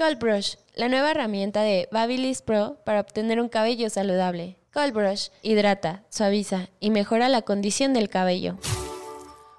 Cold Brush, la nueva herramienta de Babyliss Pro para obtener un cabello saludable. Cold Brush hidrata, suaviza y mejora la condición del cabello.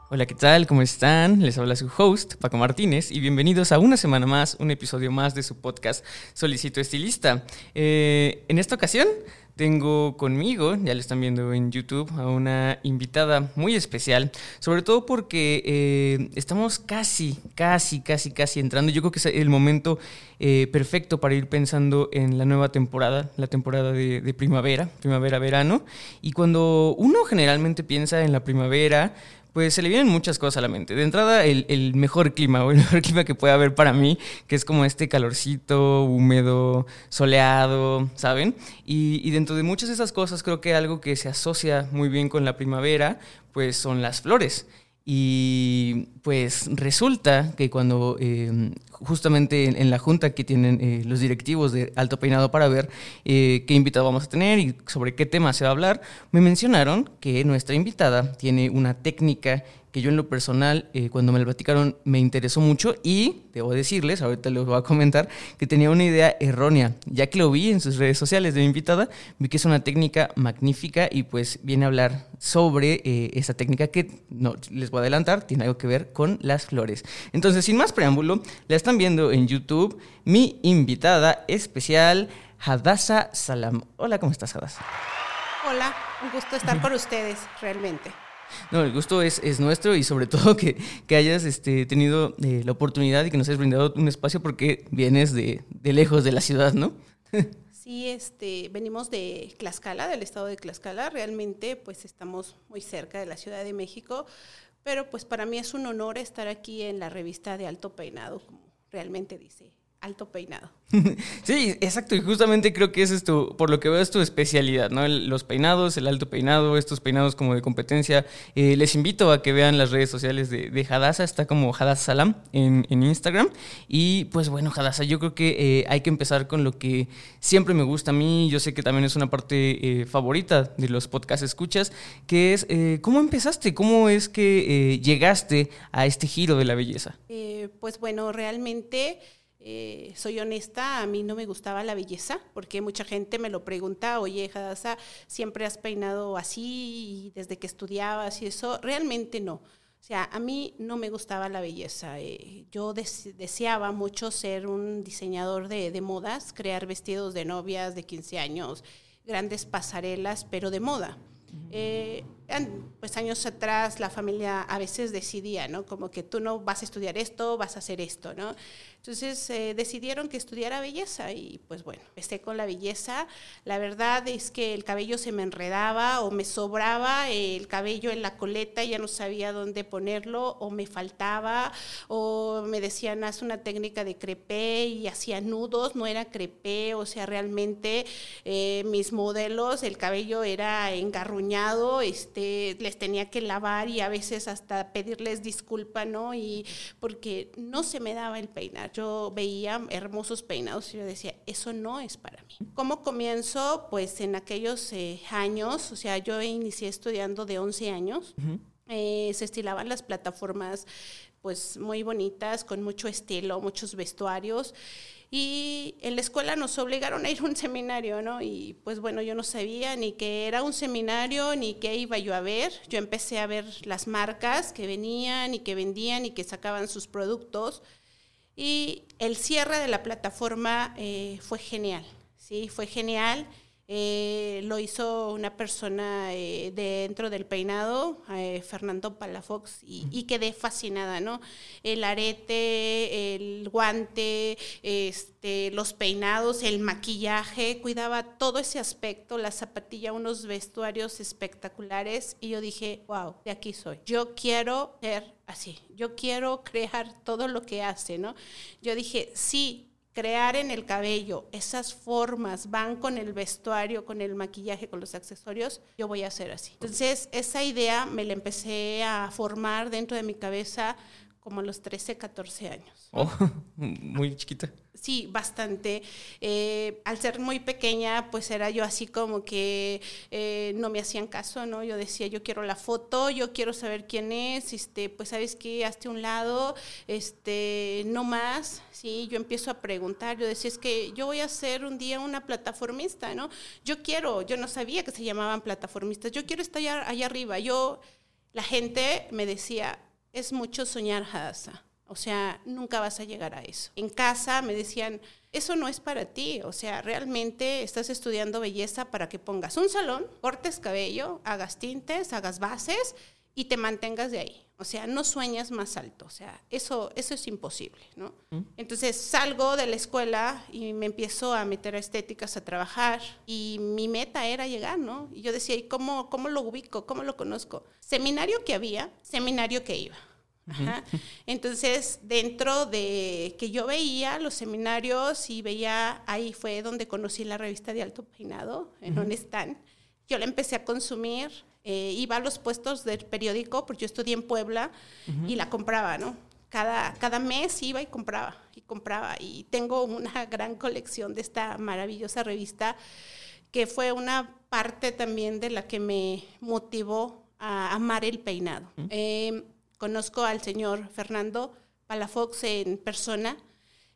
Hola, ¿qué tal? ¿Cómo están? Les habla su host, Paco Martínez, y bienvenidos a una semana más, un episodio más de su podcast Solicito Estilista. Eh, en esta ocasión tengo conmigo, ya lo están viendo en YouTube, a una invitada muy especial, sobre todo porque eh, estamos casi, casi, casi, casi entrando. Yo creo que es el momento eh, perfecto para ir pensando en la nueva temporada, la temporada de, de primavera, primavera-verano. Y cuando uno generalmente piensa en la primavera, pues se le vienen muchas cosas a la mente. De entrada, el, mejor clima, o el mejor clima que puede haber para mí, que es como este calorcito, húmedo, soleado, ¿saben? Y, y, dentro de muchas de esas cosas, creo que algo que se asocia muy bien con la primavera, pues son las flores. Y pues resulta que cuando eh, justamente en, la junta que tienen eh, los directivos de Alto Peinado para ver eh, qué invitado vamos a tener y sobre qué tema se va a hablar, me mencionaron que nuestra invitada tiene una técnica que yo en lo personal, eh, cuando me lo platicaron, me interesó mucho y debo decirles, ahorita les voy a comentar, que tenía una idea errónea. Ya que lo vi en sus redes sociales de mi invitada, vi que es una técnica magnífica y pues viene a hablar sobre eh, esa técnica que, no les voy a adelantar, tiene algo que ver con las flores. Entonces, sin más preámbulo, la están viendo en YouTube, mi invitada especial, Hadasa Salam. Hola, ¿cómo estás, Hadasa? Hola, un gusto estar con ustedes, realmente. No, el gusto es, es nuestro y sobre todo que, que hayas este, tenido eh, la oportunidad y que nos hayas brindado un espacio porque vienes de, de lejos de la ciudad, ¿no? Sí, este, venimos de Tlaxcala, del estado de Tlaxcala. Realmente, pues estamos muy cerca de la Ciudad de México, pero pues para mí es un honor estar aquí en la revista de Alto Peinado, como realmente dice alto peinado. sí, exacto, y justamente creo que ese es tu, por lo que veo es tu especialidad, ¿no? los peinados, el alto peinado, estos peinados como de competencia. Eh, les invito a que vean las redes sociales de, de Hadassah, está como Hadassah Salam en, Instagram. Y pues bueno, Hadassah, yo creo que eh, hay que empezar con lo que siempre me gusta a mí, yo sé que también es una parte eh, favorita de los podcasts escuchas, que es cómo empezaste, cómo es que llegaste a este giro de la belleza. pues bueno, realmente... Eh, soy honesta, a mí no me gustaba la belleza, porque mucha gente me lo pregunta, oye, Hadasa, siempre has peinado así y desde que estudiabas y eso, realmente no. O sea, a mí no me gustaba la belleza. Eh, yo deseaba mucho ser un diseñador de, de, modas, crear vestidos de novias de 15 años, grandes pasarelas, pero de moda. Eh, pues años atrás la familia a veces decidía, ¿no? Como que tú no vas a estudiar esto, vas a hacer esto, ¿no? Entonces eh, decidieron que estudiara belleza y pues bueno, empecé con la belleza. La verdad es que el cabello se me enredaba o me sobraba el cabello en la coleta, ya no sabía dónde ponerlo o me faltaba o me decían haz una técnica de crepé y hacía nudos, no era crepé, o sea, realmente eh, mis modelos, el cabello era engarruñado, este, les tenía que lavar y a veces hasta pedirles disculpa, ¿no? Y porque no se me daba el peinar yo veía hermosos peinados y yo decía, eso no es para mí. ¿Cómo comienzo? Pues en aquellos eh, años, o sea, yo inicié estudiando de 11 años. Eh, se estilaban las plataformas pues muy bonitas, con mucho estilo, muchos vestuarios. Y en la escuela nos obligaron a ir a un seminario, ¿no? Y pues bueno, yo no sabía ni que era un seminario, ni qué iba yo a ver. Yo empecé a ver las marcas que venían y que vendían y que sacaban sus productos. Y el cierre de la plataforma eh, fue genial, ¿sí? Fue genial. Eh, lo hizo una persona eh, dentro del peinado, Fernando Palafox, y, quedé fascinada, ¿no? El arete, el guante, este, los peinados, el maquillaje, cuidaba todo ese aspecto, la zapatilla, unos vestuarios espectaculares, y yo dije, wow, de aquí soy. Yo quiero ser así. Yo quiero crear todo lo que hace, ¿no? Yo dije, sí, crear en el cabello esas formas van con el vestuario, con el maquillaje, con los accesorios, yo voy a hacer así. Entonces, esa idea me la empecé a formar dentro de mi cabeza como a los 13, 14 años. Oh, muy chiquita. Sí, bastante. Eh, al ser muy pequeña, pues era yo así como que eh, no me hacían caso, ¿no? Yo decía, yo quiero la foto, yo quiero saber quién es, este, pues sabes qué, hazte un lado, este, no más, sí, yo empiezo a preguntar, yo decía, es que yo voy a ser un día una plataformista, ¿no? Yo quiero, yo no sabía que se llamaban plataformistas, yo quiero estar allá, arriba, yo, la gente me decía, es mucho soñar, Hadassah. O sea, nunca vas a llegar a eso. En casa me decían, eso no es para ti. O sea, realmente estás estudiando belleza para que pongas un salón, cortes cabello, hagas tintes, hagas bases y te mantengas de ahí. O sea, no sueñas más alto. O sea, eso, eso es imposible, ¿no? Entonces salgo de la escuela y me empiezo a meter a estéticas a trabajar y mi meta era llegar, ¿no? Y yo decía, ¿y cómo, cómo lo ubico? ¿Cómo lo conozco? Seminario que había, seminario que iba. Entonces, dentro de que yo veía los seminarios y veía, ahí fue donde conocí la revista de Alto Peinado, en donde están. Yo la empecé a consumir, eh, iba a los puestos del periódico, porque yo estudié en Puebla, y la compraba, ¿no? Cada, cada mes iba y compraba, y compraba. Y tengo una gran colección de esta maravillosa revista, que fue una parte también de la que me motivó a amar el peinado. Conozco al señor Fernando Palafox en persona.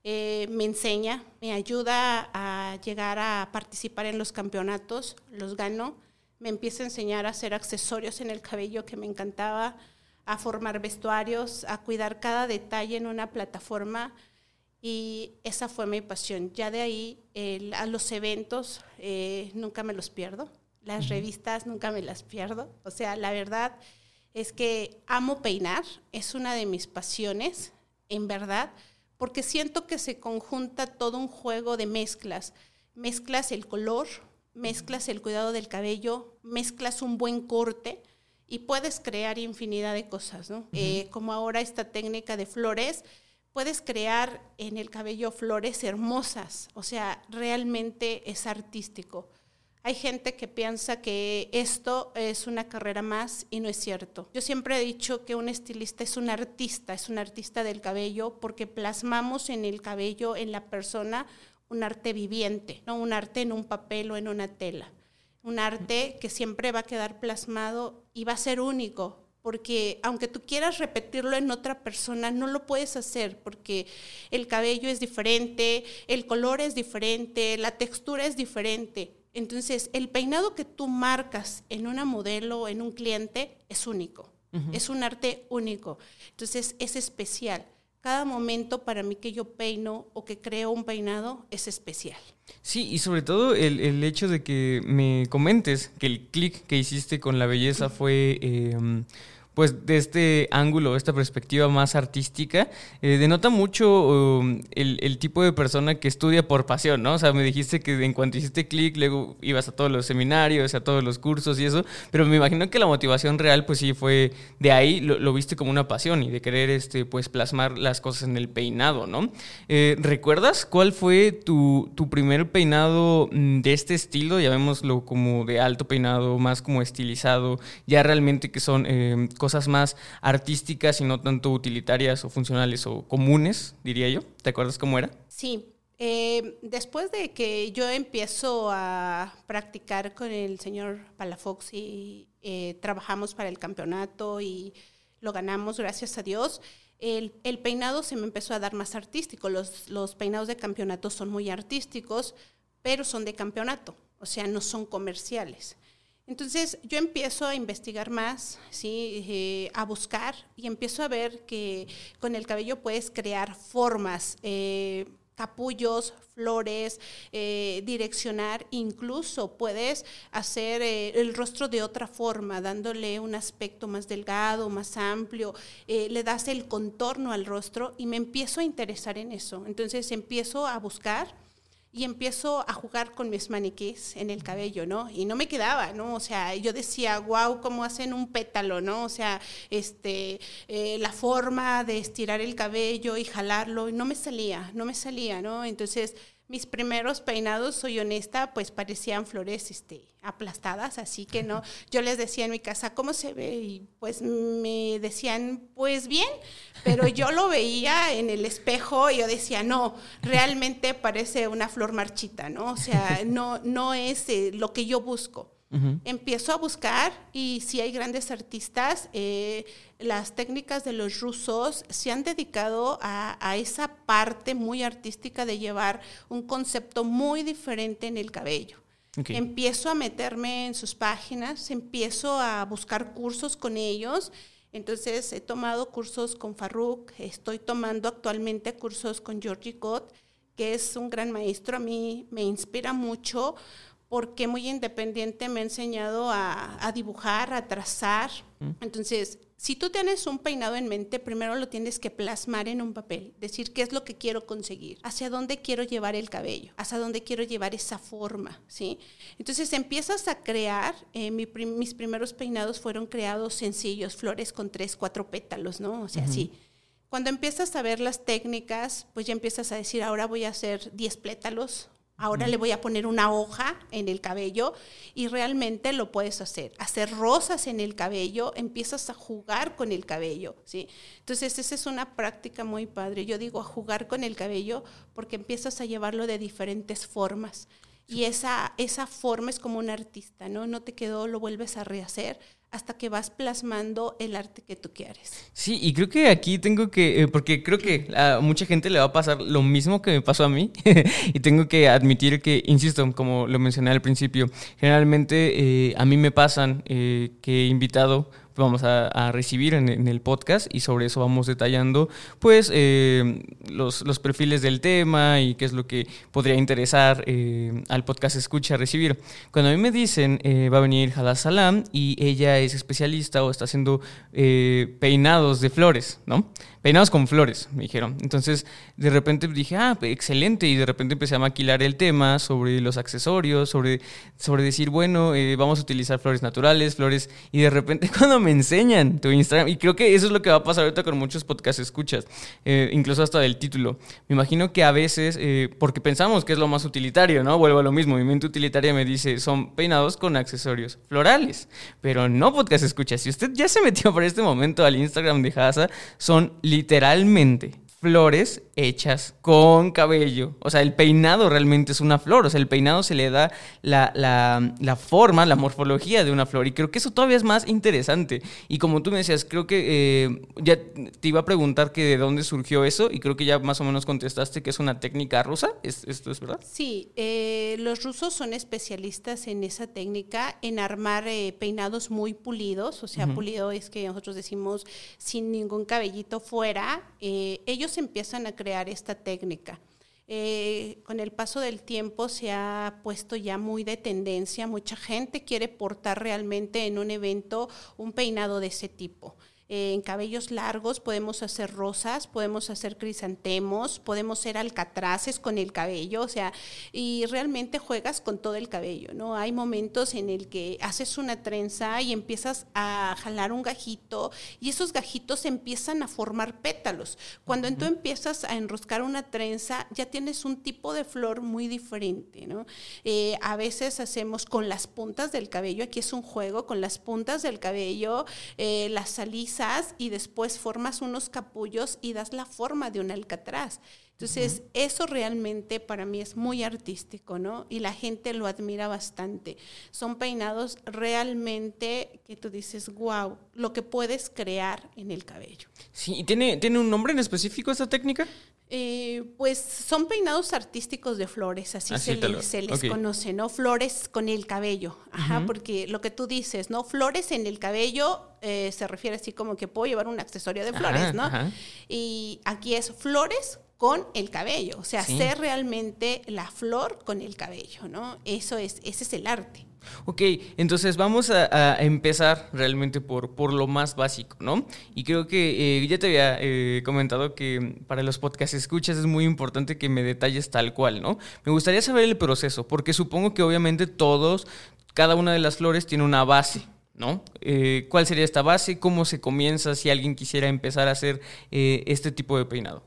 Eh, me enseña, me ayuda a llegar a participar en los campeonatos, los gano, me empieza a enseñar a hacer accesorios en el cabello que me encantaba, a formar vestuarios, a cuidar cada detalle en una plataforma y esa fue mi pasión. Ya de ahí a los eventos eh, nunca me los pierdo, las revistas nunca me las pierdo, o sea, la verdad es que amo peinar, es una de mis pasiones, en verdad, porque siento que se conjunta todo un juego de mezclas. Mezclas el color, mezclas el cuidado del cabello, mezclas un buen corte y puedes crear infinidad de cosas, ¿no? Eh, como ahora esta técnica de flores, puedes crear en el cabello flores hermosas, o sea, realmente es artístico. Hay gente que piensa que esto es una carrera más y no es cierto. Yo siempre he dicho que un estilista es un artista, es un artista del cabello porque plasmamos en el cabello, en la persona, un arte viviente, no un arte en un papel o en una tela. Un arte que siempre va a quedar plasmado y va a ser único, porque aunque tú quieras repetirlo en otra persona, no lo puedes hacer porque el cabello es diferente, el color es diferente, la textura es diferente. Entonces, el peinado que tú marcas en una modelo, en un cliente, es único. Es un arte único. Entonces, es especial. Cada momento para mí que yo peino o que creo un peinado es especial. Sí, y sobre todo el, hecho de que me comentes que el clic que hiciste con la belleza fue... Em, pues de este ángulo, esta perspectiva más artística, eh, denota mucho um, el, tipo de persona que estudia por pasión, ¿no? O sea, me dijiste que en cuanto hiciste clic, luego ibas a todos los seminarios, a todos los cursos y eso, pero me imagino que la motivación real, pues sí, fue de ahí, lo, viste como una pasión y de querer, este, pues, plasmar las cosas en el peinado, ¿no? Eh, ¿Recuerdas cuál fue tu, tu primer peinado mm, de este estilo? Llamémoslo como de alto peinado, más como estilizado, ya realmente que son eh, cosas más artísticas y no tanto utilitarias o funcionales o comunes, diría yo. ¿Te acuerdas cómo era? Sí. Eh, después de que yo empiezo a practicar con el señor Palafox y eh, trabajamos para el campeonato y lo ganamos, gracias a Dios, el, peinado se me empezó a dar más artístico. Los, los peinados de campeonato son muy artísticos, pero son de campeonato, o sea, no son comerciales. Entonces yo empiezo a investigar más, ¿sí? Eh, a buscar y empiezo a ver que con el cabello puedes crear formas, eh, capullos, flores, eh, direccionar, incluso puedes hacer el rostro de otra forma, dándole un aspecto más delgado, más amplio, le das el contorno al rostro y me empiezo a interesar en eso. Entonces empiezo a buscar y empiezo a jugar con mis maniquís en el cabello, ¿no? Y no me quedaba, ¿no? O sea, yo decía, wow, cómo hacen un pétalo, ¿no? O sea, este, eh, la forma de estirar el cabello y jalarlo, y no me salía, no me salía, ¿no? Entonces, mis primeros peinados, soy honesta, pues parecían flores este, aplastadas, así que no, yo les decía en mi casa, ¿cómo se ve? Y pues me decían, pues bien, pero yo lo veía en el espejo y yo decía, no, realmente parece una flor marchita, ¿no? O sea, no, no es eh, lo que yo busco. Empiezo a buscar y si hay grandes artistas, eh, las técnicas de los rusos se han dedicado a, esa parte muy artística de llevar un concepto muy diferente en el cabello. Empiezo a meterme en sus páginas, empiezo a buscar cursos con ellos. Entonces he tomado cursos con Farouk, estoy tomando actualmente cursos con Georgie Gott, que es un gran maestro, a mí me inspira mucho porque muy independiente me ha enseñado a, dibujar, a trazar. Mm. Entonces, si tú tienes un peinado en mente, primero lo tienes que plasmar en un papel, decir qué es lo que quiero conseguir, hacia dónde quiero llevar el cabello, hacia dónde quiero llevar esa forma, ¿sí? Entonces empiezas a crear, eh, mis primeros peinados fueron creados sencillos, flores con tres, cuatro pétalos, ¿no? O sea, sí. Cuando empiezas a ver las técnicas, pues ya empiezas a decir, ahora voy a hacer 10 pétalos, Ahora le voy a poner una hoja en el cabello y realmente lo puedes hacer. Hacer rosas en el cabello, empiezas a jugar con el cabello, ¿sí? Entonces, esa es una práctica muy padre. Yo digo a jugar con el cabello porque empiezas a llevarlo de diferentes formas. Y esa, esa forma es como un artista, ¿no? No te quedó, lo vuelves a rehacer hasta que vas plasmando el arte que tú quieres. Sí, y creo que aquí tengo que, eh, porque creo que a mucha gente le va a pasar lo mismo que me pasó a mí, y tengo que admitir que, insisto, como lo mencioné al principio, generalmente eh, a mí me pasan eh, que he invitado vamos a, recibir en, el podcast y sobre eso vamos detallando pues eh, los, los, perfiles del tema y qué es lo que podría interesar eh, al podcast escucha recibir. Cuando a mí me dicen eh, va a venir Hala Salam y ella es especialista o está haciendo peinados de flores, ¿no? Peinados con flores, me dijeron. Entonces, de repente dije, ah, excelente, y de repente empecé a maquilar el tema sobre los accesorios, sobre, sobre decir, bueno, eh, vamos a utilizar flores naturales, flores, y de repente cuando me enseñan tu Instagram, y creo que eso es lo que va a pasar ahorita con muchos podcasts escuchas, eh, incluso hasta del título. Me imagino que a veces, eh, porque pensamos que es lo más utilitario, ¿no? Vuelvo a lo mismo, mi mente utilitaria me dice, son peinados con accesorios florales, pero no podcast escuchas. Si usted ya se metió por este momento al Instagram de Haza, son literalmente flores hechas con cabello. O sea, el peinado realmente es una flor. O sea, el peinado se le da la, la, forma, la morfología de una flor. Y creo que eso todavía es más interesante. Y como tú me decías, creo que eh, ya te iba a preguntar que de dónde surgió eso. Y creo que ya más o menos contestaste que es una técnica rusa. ¿Esto es verdad? Sí, eh, los rusos son especialistas en esa técnica, en armar eh, peinados muy pulidos. O sea, pulido es que nosotros decimos sin ningún cabellito fuera. ellos empiezan a crear esta técnica. Eh, con el paso del tiempo se ha puesto ya muy de tendencia, mucha gente quiere portar realmente en un evento un peinado de ese tipo en cabellos largos podemos hacer rosas, podemos hacer crisantemos, podemos ser alcatraces con el cabello, o sea, y realmente juegas con todo el cabello, ¿no? Hay momentos en el que haces una trenza y empiezas a jalar un gajito y esos gajitos empiezan a formar pétalos. Cuando tú empiezas a enroscar una trenza, ya tienes un tipo de flor muy diferente, ¿no? Eh, a veces hacemos con las puntas del cabello, aquí es un juego, con las puntas del cabello, eh, las salidas y después formas unos capullos y das la forma de un alcatraz. Entonces, eso realmente para mí es muy artístico, ¿no? Y la gente lo admira bastante. Son peinados realmente que tú dices, wow, lo que puedes crear en el cabello. Sí, ¿y tiene, ¿tiene un nombre en específico esta técnica? Eh, pues son peinados artísticos de flores, así, se, les, conoce, ¿no? Flores con el cabello, ajá, porque lo que tú dices, ¿no? Flores en el cabello eh, se refiere así como que puedo llevar un accesorio de flores, ¿no? Y aquí es flores con el cabello, o sea, hacer realmente la flor con el cabello, ¿no? Eso es, ese es el arte. Ok, entonces vamos a, empezar realmente por, por, lo más básico, ¿no? Y creo que eh, ya te había eh, comentado que para los podcasts escuchas es muy importante que me detalles tal cual, ¿no? Me gustaría saber el proceso, porque supongo que obviamente todos, cada una de las flores tiene una base, ¿no? Eh, ¿Cuál sería esta base? ¿Cómo se comienza si alguien quisiera empezar a hacer este tipo de peinado?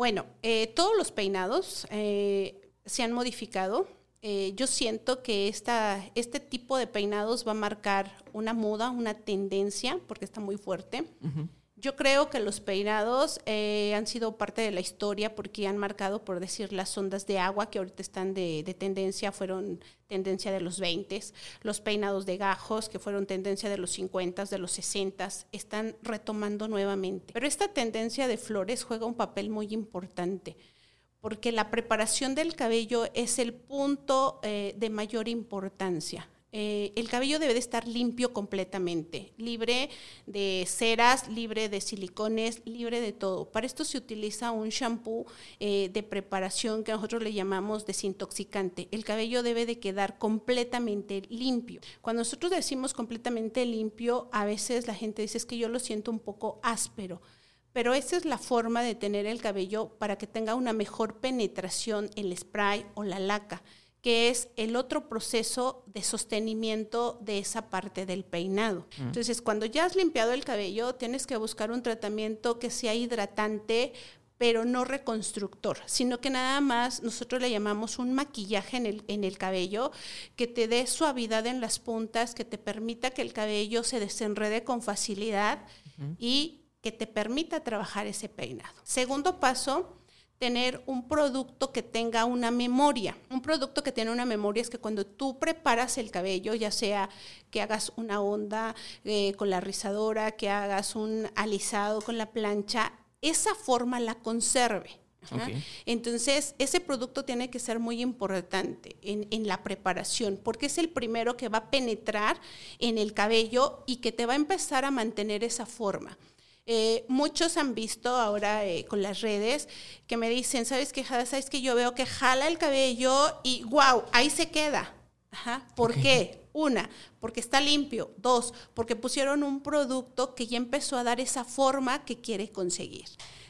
Bueno, eh, todos los peinados eh, se han modificado. Eh, yo siento que esta, este tipo de peinados va a marcar una moda, una tendencia, porque está muy fuerte. Yo creo que los peinados eh, han sido parte de la historia porque han marcado, por decir, las ondas de agua que ahorita están de, tendencia, fueron tendencia de los 20, los peinados de gajos que fueron tendencia de los 50, de los 60, están retomando nuevamente. Pero esta tendencia de flores juega un papel muy importante porque la preparación del cabello es el punto eh, de mayor importancia. Eh, el cabello debe de estar limpio completamente, libre de ceras, libre de silicones, libre de todo. Para esto se utiliza un shampoo eh, de preparación que nosotros le llamamos desintoxicante. El cabello debe de quedar completamente limpio. Cuando nosotros decimos completamente limpio, a veces la gente dice es que yo lo siento un poco áspero pero esa es la forma de tener el cabello para que tenga una mejor penetración el spray o la laca que es el otro proceso de sostenimiento de esa parte del peinado. Mm. Entonces, cuando ya has limpiado el cabello, tienes que buscar un tratamiento que sea hidratante, pero no reconstructor, sino que nada más nosotros le llamamos un maquillaje en el, en el cabello que te dé suavidad en las puntas, que te permita que el cabello se desenrede con facilidad y que te permita trabajar ese peinado. Segundo paso, tener un producto que tenga una memoria. Un producto que tiene una memoria es que cuando tú preparas el cabello, ya sea que hagas una onda eh, con la rizadora, que hagas un alisado con la plancha, esa forma la conserve. Entonces, ese producto tiene que ser muy importante en, en, la preparación, porque es el primero que va a penetrar en el cabello y que te va a empezar a mantener esa forma. Eh, muchos han visto ahora eh, con las redes que me dicen, ¿sabes qué, ¿Sabes que yo veo que jala el cabello y wow, ahí se queda? ¿Por qué? Una, porque está limpio. Dos, porque pusieron un producto que ya empezó a dar esa forma que quiere conseguir.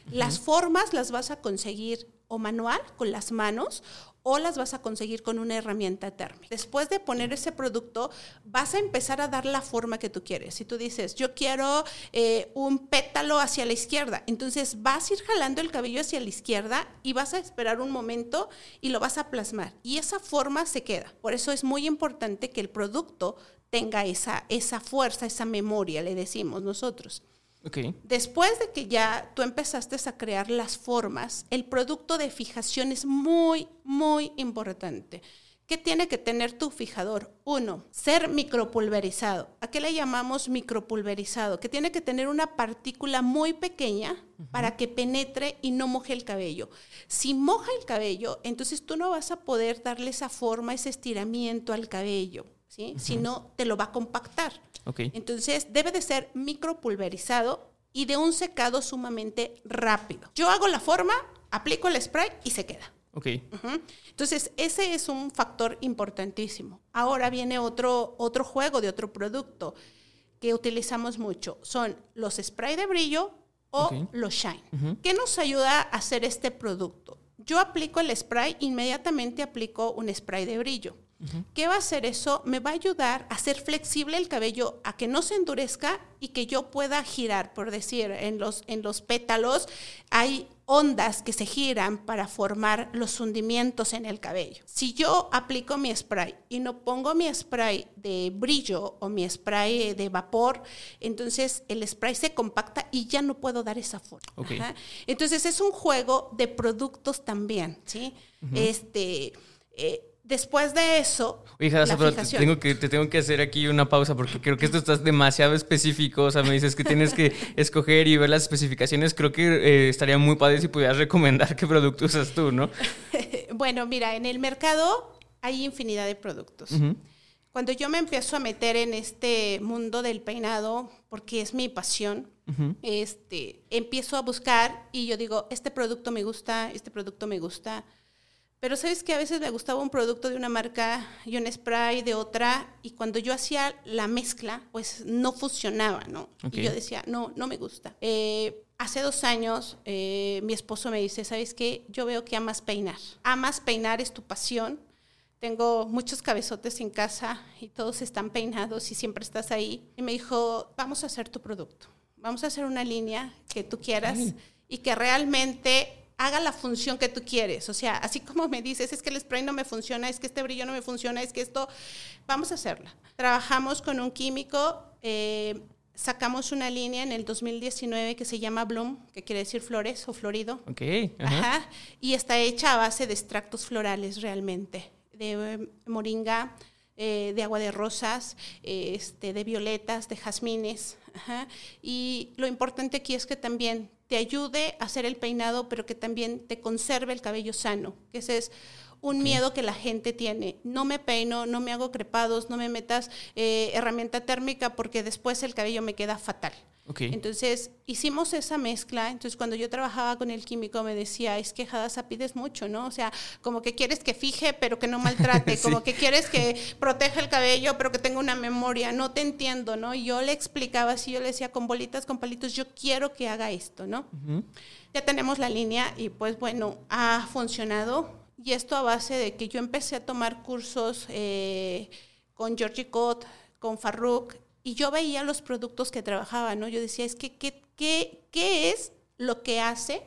Las formas las vas a conseguir o manual, con las manos, o las vas a conseguir con una herramienta térmica. Después de poner ese producto, vas a empezar a dar la forma que tú quieres. Si tú dices, yo quiero eh, un pétalo hacia la izquierda, entonces vas a ir jalando el cabello hacia la izquierda y vas a esperar un momento y lo vas a plasmar. Y esa forma se queda. Por eso es muy importante que el producto tenga esa, esa fuerza, esa memoria, le decimos nosotros. Después de que ya tú empezaste a crear las formas, el producto de fijación es muy, muy importante. ¿Qué tiene que tener tu fijador? Uno, ser micropulverizado. ¿A qué le llamamos micropulverizado? Que tiene que tener una partícula muy pequeña para que penetre y no moje el cabello. Si moja el cabello, entonces tú no vas a poder darle esa forma, ese estiramiento al cabello, ¿sí? Si no, te lo va a compactar. Entonces debe de ser micropulverizado y de un secado sumamente rápido. Yo hago la forma, aplico el spray y se queda. Entonces, ese es un factor importantísimo. Ahora viene otro, otro juego de otro producto que utilizamos mucho. Son los spray de brillo o los shine. ¿Qué nos ayuda a hacer este producto? Yo aplico el spray, inmediatamente aplico un spray de brillo. ¿Qué va a hacer eso? Me va a ayudar a hacer flexible el cabello, a que no se endurezca y que yo pueda girar, por decir, en los, en los pétalos hay ondas que se giran para formar los hundimientos en el cabello. Si yo aplico mi spray y no pongo mi spray de brillo o mi spray de vapor, entonces el spray se compacta y ya no puedo dar esa forma. Entonces es un juego de productos también, ¿sí? Este... Eh, Después de eso. Hija, te tengo, que, te tengo que hacer aquí una pausa porque creo que esto está demasiado específico. O sea, me dices que tienes que escoger y ver las especificaciones. Creo que eh, estaría muy padre si pudieras recomendar qué producto usas tú, ¿no? bueno, mira, en el mercado hay infinidad de productos. cuando yo me empiezo a meter en este mundo del peinado, porque es mi pasión, este, empiezo a buscar y yo digo, este producto me gusta, este producto me gusta. Pero sabes que a veces me gustaba un producto de una marca y un spray de otra, y cuando yo hacía la mezcla, pues no funcionaba, ¿no? Y yo decía, no, no me gusta. Eh, hace dos años eh, mi esposo me dice, ¿sabes qué? Yo veo que amas peinar. Amas peinar, es tu pasión. Tengo muchos cabezotes en casa y todos están peinados y siempre estás ahí. Y me dijo, vamos a hacer tu producto. Vamos a hacer una línea que tú quieras y que realmente haga la función que tú quieres. O sea, así como me dices, es que el spray no me funciona, es que este brillo no me funciona, es que esto, vamos a hacerla. Trabajamos con un químico, eh, sacamos una línea en el 2019 que se llama Bloom, que quiere decir flores o florido. Ok. Ajá. Y está hecha a base de extractos florales realmente, de eh, moringa, eh, de agua de rosas, este, de violetas, de jazmines. Ajá. Y lo importante aquí es que también te ayude a hacer el peinado, pero que también te conserve el cabello sano, que ese es un miedo que la gente tiene. No me peino, no me hago crepados, no me metas eh, herramienta térmica porque después el cabello me queda fatal. Entonces hicimos esa mezcla. Entonces cuando yo trabajaba con el químico me decía, es que Hadasa pides mucho, ¿no? O sea, como que quieres que fije pero que no maltrate, como que quieres que proteja el cabello pero que tenga una memoria. No te entiendo, ¿no? Y yo le explicaba así, yo le decía con bolitas, con palitos, yo quiero que haga esto, ¿no? Ya tenemos la línea y pues bueno, ha funcionado. Y esto a base de que yo empecé a tomar cursos eh, con Georgie Cott, con Farruk, y yo veía los productos que trabajaba, ¿no? Yo decía, es que, ¿qué, qué, qué es lo que hace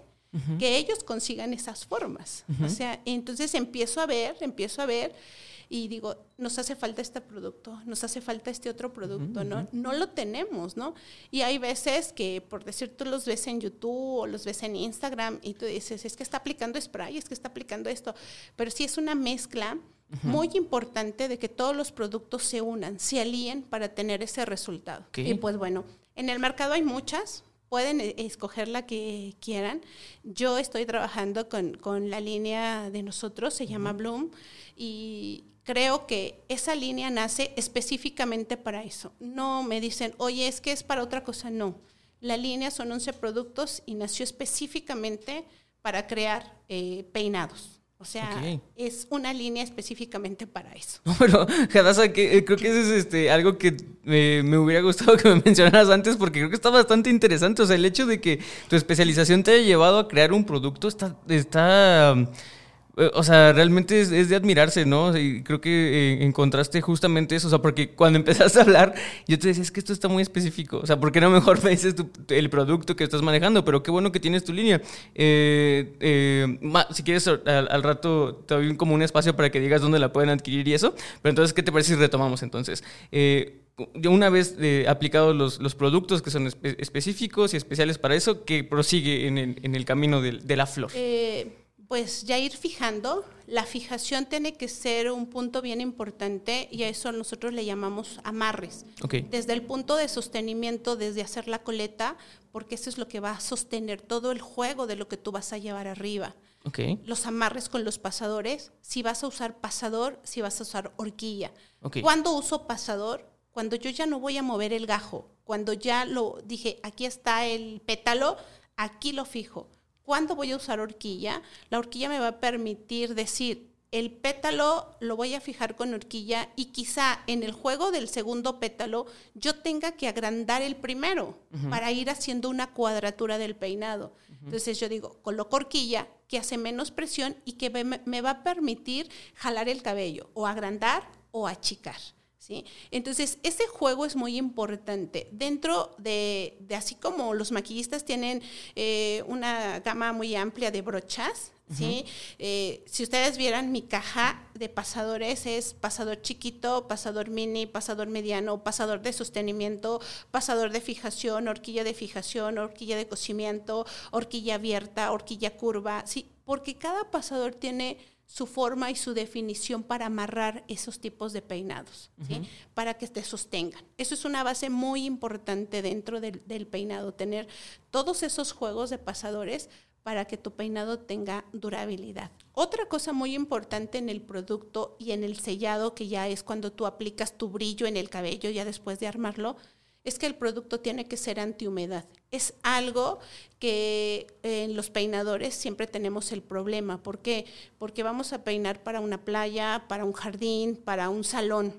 que ellos consigan esas formas? O sea, entonces empiezo a ver, empiezo a ver y digo, nos hace falta este producto, nos hace falta este otro producto, ¿no? No lo tenemos, ¿no? Y hay veces que, por decir, tú los ves en YouTube o los ves en Instagram y tú dices, es que está aplicando spray, es que está aplicando esto, pero si es una mezcla muy importante de que todos los productos se unan, se alíen para tener ese resultado. Y pues bueno, en el mercado hay muchas, pueden e-, escoger la que quieran. Yo estoy trabajando con, con la línea de nosotros, se llama Bloom, y creo que esa línea nace específicamente para eso. No me dicen, oye, es que es para otra cosa, no. La línea son 11 productos y nació específicamente para crear eh, peinados. O sea, es una línea específicamente para eso. pero, Hadasa, que, eh, creo que eso es este, algo que me hubiera gustado que me mencionaras antes porque creo que está bastante interesante. O sea, el hecho de que tu especialización te haya llevado a crear un producto está... está eh, o sea, realmente es, de admirarse, ¿no? Y creo que eh, encontraste justamente eso. O sea, porque cuando empezaste a hablar, yo te decía, es que esto está muy específico. O sea, ¿por qué no mejor me dices el producto que estás manejando? Pero qué bueno que tienes tu línea. Eh, si quieres, al, rato te doy como un espacio para que digas dónde la pueden adquirir y eso. Pero entonces, ¿qué te parece si retomamos entonces? una vez aplicados los, productos que son específicos y especiales para eso, ¿qué prosigue en el, camino de, de la flor? Eh pues ya ir fijando, la fijación tiene que ser un punto bien importante y a eso nosotros le llamamos amarres. Desde el punto de sostenimiento, desde hacer la coleta, porque eso es lo que va a sostener todo el juego de lo que tú vas a llevar arriba. Los amarres con los pasadores, si vas a usar pasador, si vas a usar horquilla. ¿Cuándo uso pasador? Cuando yo ya no voy a mover el gajo, cuando ya lo dije, aquí está el pétalo, aquí lo fijo ¿Cuándo voy a usar horquilla? La horquilla me va a permitir decir, el pétalo lo voy a fijar con horquilla y quizá en el juego del segundo pétalo yo tenga que agrandar el primero para ir haciendo una cuadratura del peinado. Entonces yo digo, coloco horquilla que hace menos presión y que me va a permitir jalar el cabello o agrandar o achicar. Entonces, ese juego es muy importante. Dentro de, así como los maquillistas tienen eh, una gama muy amplia de brochas, ¿sí? Eh, si ustedes vieran mi caja de pasadores, es pasador chiquito, pasador mini, pasador mediano, pasador de sostenimiento, pasador de fijación, horquilla de fijación, horquilla de cocimiento, horquilla abierta, horquilla curva, ¿sí? Porque cada pasador tiene su forma y su definición para amarrar esos tipos de peinados, para que te sostengan. Eso es una base muy importante dentro del, peinado, tener todos esos juegos de pasadores para que tu peinado tenga durabilidad. Otra cosa muy importante en el producto y en el sellado, que ya es cuando tú aplicas tu brillo en el cabello ya después de armarlo, es que el producto tiene que ser antihumedad. Es algo que en los peinadores siempre tenemos el problema. ¿Por qué? Porque vamos a peinar para una playa, para un jardín, para un salón.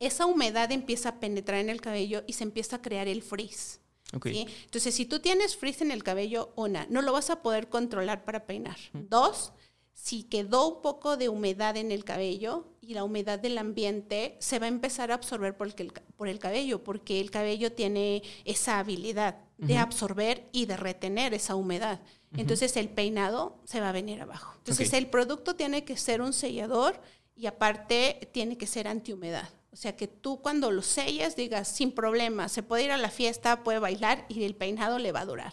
Esa humedad empieza a penetrar en el cabello y se empieza a crear el frizz. Entonces, si tú tienes frizz en el cabello, una, no lo vas a poder controlar para peinar. Dos, si quedó un poco de humedad en el cabello y la humedad del ambiente se va a empezar a absorber por el, por el cabello, porque el cabello tiene esa habilidad de absorber y de retener esa humedad. Entonces el peinado se va a venir abajo. Entonces el producto tiene que ser un sellador y aparte tiene que ser antihumedad. O sea, que tú cuando lo sellas digas, sin problema, se puede ir a la fiesta, puede bailar y el peinado le va a durar.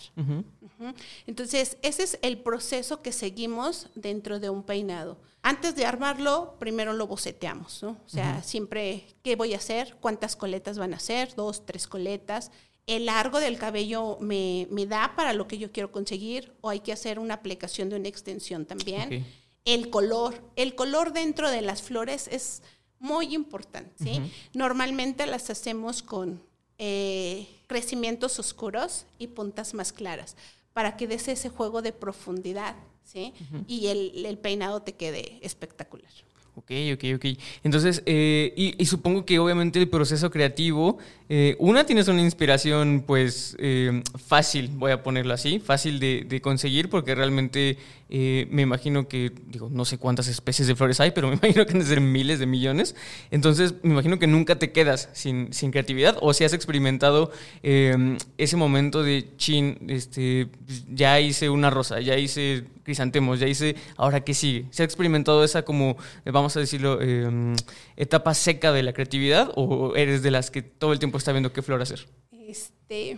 Entonces, ese es el proceso que seguimos dentro de un peinado. Antes de armarlo, primero lo boceteamos, ¿no? O sea, siempre, ¿qué voy a hacer? ¿Cuántas coletas van a ser? Dos, tres coletas. El largo del cabello me, da para lo que yo quiero conseguir o hay que hacer una aplicación de una extensión también. El color. El color dentro de las flores es muy importante. ¿sí? Normalmente las hacemos con eh, crecimientos oscuros y puntas más claras para que des ese juego de profundidad ¿sí? y el, el peinado te quede espectacular. Ok, ok, ok. Entonces, eh, y, supongo que obviamente el proceso creativo, eh, una tienes una inspiración pues eh, fácil, voy a ponerlo así, fácil de, de conseguir porque realmente me imagino que, digo, no sé cuántas especies de flores hay, pero me imagino que han de ser miles de millones. Entonces, me imagino que nunca te quedas sin, sin creatividad o si has experimentado ese momento de, chin, este, ya hice una rosa, ya hice crisantemos, ya hice, ahora qué sigue. ¿Se ha experimentado esa como, vamos vamos a decirlo, em, etapa seca de la creatividad o eres de las que todo el tiempo está viendo qué flor hacer? Este,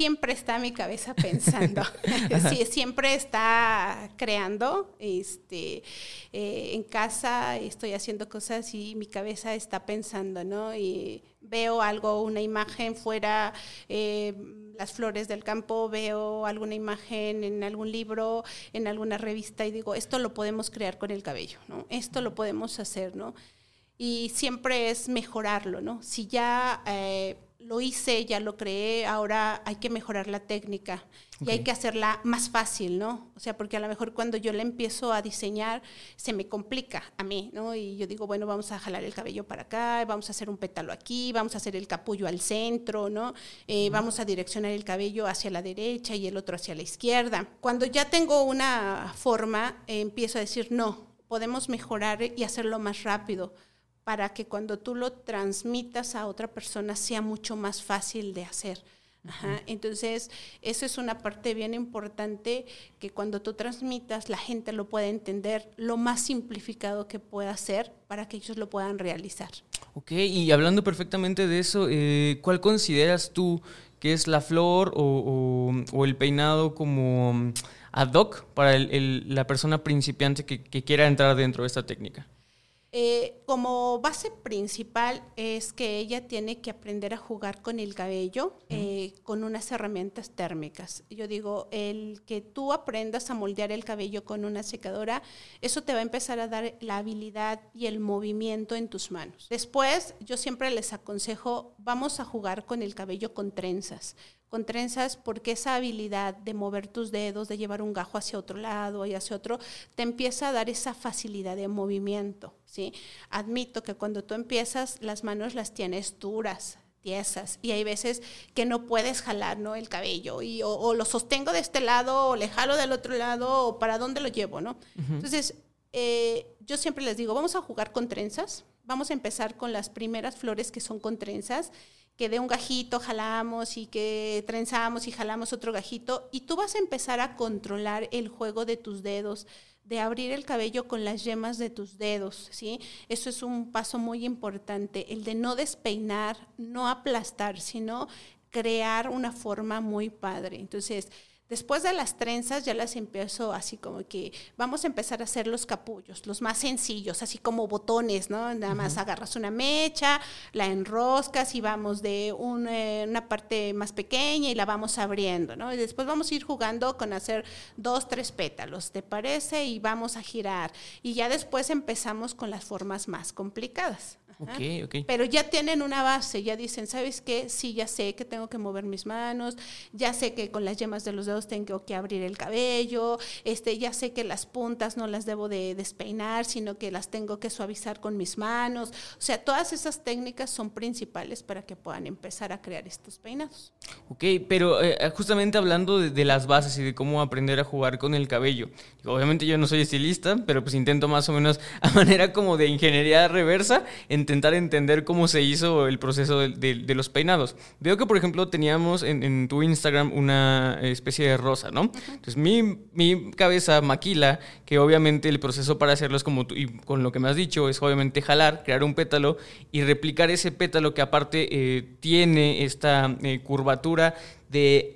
siempre está mi cabeza pensando, sí, siempre está creando. Este, eh, en casa estoy haciendo cosas y mi cabeza está pensando, ¿no? Y veo algo, una imagen fuera, eh, las flores del campo, veo alguna imagen en algún libro, en alguna revista y digo, esto lo podemos crear con el cabello, ¿no? Esto lo podemos hacer, ¿no? Y siempre es mejorarlo, ¿no? Si ya... Eh, lo hice, ya lo creé, ahora hay que mejorar la técnica y hay que hacerla más fácil, ¿no? O sea, porque a lo mejor cuando yo la empiezo a diseñar se me complica a mí, ¿no? Y yo digo, bueno, vamos a jalar el cabello para acá, vamos a hacer un pétalo aquí, vamos a hacer el capullo al centro, ¿no? Eh, vamos a direccionar el cabello hacia la derecha y el otro hacia la izquierda. Cuando ya tengo una forma, empiezo a decir, no, podemos mejorar y hacerlo más rápido para que cuando tú lo transmitas a otra persona sea mucho más fácil de hacer. Entonces, eso es una parte bien importante que cuando tú transmitas la gente lo puede entender lo más simplificado que pueda ser para que ellos lo puedan realizar. Ok, y hablando perfectamente de eso, eh, ¿cuál consideras tú que es la flor o, el peinado como mm, ad hoc para la persona principiante que quiera entrar dentro de esta técnica? Eh, como base principal es que ella tiene que aprender a jugar con el cabello eh, con unas herramientas térmicas. Yo digo, el que tú aprendas a moldear el cabello con una secadora, eso te va a empezar a dar la habilidad y el movimiento en tus manos. Después, yo siempre les aconsejo, vamos a jugar con el cabello con trenzas con trenzas porque esa habilidad de mover tus dedos, de llevar un gajo hacia otro lado y hacia otro, te empieza a dar esa facilidad de movimiento, ¿sí? Admito que cuando tú empiezas, las manos las tienes duras, tiesas, y hay veces que no puedes jalar ¿no? el cabello, y, o, lo sostengo de este lado, o le jalo del otro lado, o para dónde lo llevo, ¿no? Entonces, eh, yo siempre les digo, vamos a jugar con trenzas, vamos a empezar con las primeras flores que son con trenzas, que de un gajito jalamos y que trenzamos y jalamos otro gajito y tú vas a empezar a controlar el juego de tus dedos, de abrir el cabello con las yemas de tus dedos, ¿sí? Eso es un paso muy importante, el de no despeinar, no aplastar, sino crear una forma muy padre. Entonces, Después de las trenzas ya las empiezo así como que vamos a empezar a hacer los capullos, los más sencillos, así como botones, ¿no? Nada más agarras una mecha, la enroscas y vamos de eh, una parte más pequeña y la vamos abriendo, ¿no? Y después vamos a ir jugando con hacer dos, tres pétalos, ¿te parece? Y vamos a girar. Y ya después empezamos con las formas más complicadas. Okay, okay. Pero ya tienen una base, ya dicen, ¿sabes qué? Sí, ya sé que tengo que mover mis manos, ya sé que con las yemas de los dedos tengo que abrir el cabello, este, ya sé que las puntas no las debo de despeinar, sino que las tengo que suavizar con mis manos. O sea, todas esas técnicas son principales para que puedan empezar a crear estos peinados. Ok, pero eh, justamente hablando de, las bases y de cómo aprender a jugar con el cabello. Obviamente yo no soy estilista, pero pues intento más o menos a manera como de ingeniería reversa, intentar entender cómo se hizo el proceso de, los peinados. Veo que, por ejemplo, teníamos en, tu Instagram una especie de rosa, ¿no? Entonces, mi, cabeza maquila que obviamente el proceso para hacerlo es como tú, y con lo que me has dicho, es obviamente jalar, crear un pétalo y replicar ese pétalo que aparte eh, tiene esta eh, curvatura de,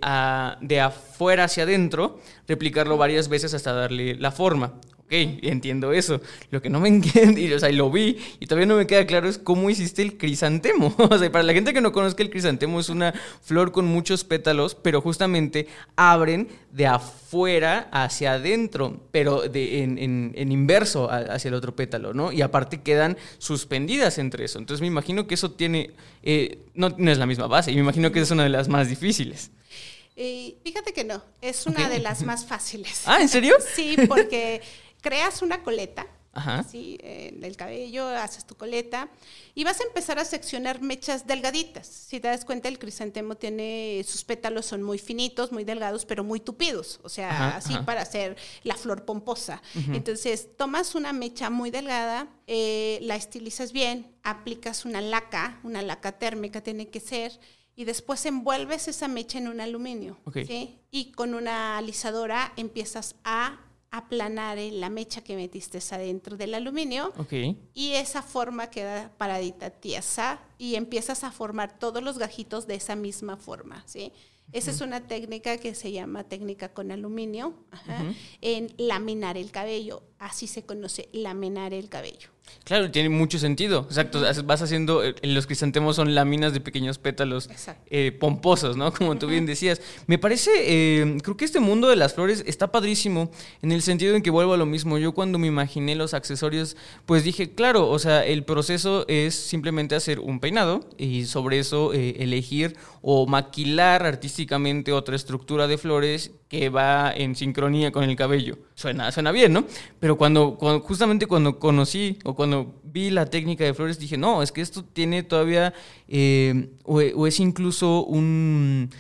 de afuera hacia adentro, replicarlo varias veces hasta darle la forma. Ok, entiendo eso. Lo que no me entiende, o sea, lo vi y todavía no me queda claro es cómo hiciste el crisantemo. O sea, para la gente que no conozca el crisantemo es una flor con muchos pétalos, pero justamente abren de afuera hacia adentro, pero de, en, inverso hacia el otro pétalo, ¿no? Y aparte quedan suspendidas entre eso. Entonces me imagino que eso tiene, eh, no, no es la misma base, y me imagino que es una de las más difíciles. Eh, fíjate que no, es una de las más fáciles. Ah, ¿en serio? sí, porque creas una coleta, así, en el cabello, haces tu coleta y vas a empezar a seccionar mechas delgaditas. Si te das cuenta, el crisantemo tiene, sus pétalos son muy finitos, muy delgados, pero muy tupidos, o sea, así para hacer la flor pomposa. Entonces, tomas una mecha muy delgada, eh, la estilizas bien, aplicas una laca, una laca térmica tiene que ser, y después envuelves esa mecha en un aluminio. Y con una alisadora empiezas a aplanar la mecha que metiste adentro del aluminio y esa forma queda paradita tiesa y empiezas a formar todos los gajitos de esa misma forma, ¿sí? Esa es una técnica que se llama técnica con aluminio, en laminar el cabello, así se conoce, laminar el cabello. Claro, tiene mucho sentido. Exacto. Vas haciendo, eh, los crisantemos son láminas de pequeños pétalos eh, pomposos, ¿no? Como tú bien decías. Me parece, eh, creo que este mundo de las flores está padrísimo en el sentido en que vuelvo a lo mismo. Yo cuando me imaginé los accesorios, pues dije, claro, o sea, el proceso es simplemente hacer un peinado y sobre eso elegir o maquilar artísticamente otra estructura de flores que va en sincronía con el cabello. Suena, suena bien, ¿no? Pero cuando, justamente cuando conocí o cuando vi la técnica de flores, dije, no, es que esto tiene todavía, eh, o, o, es incluso un,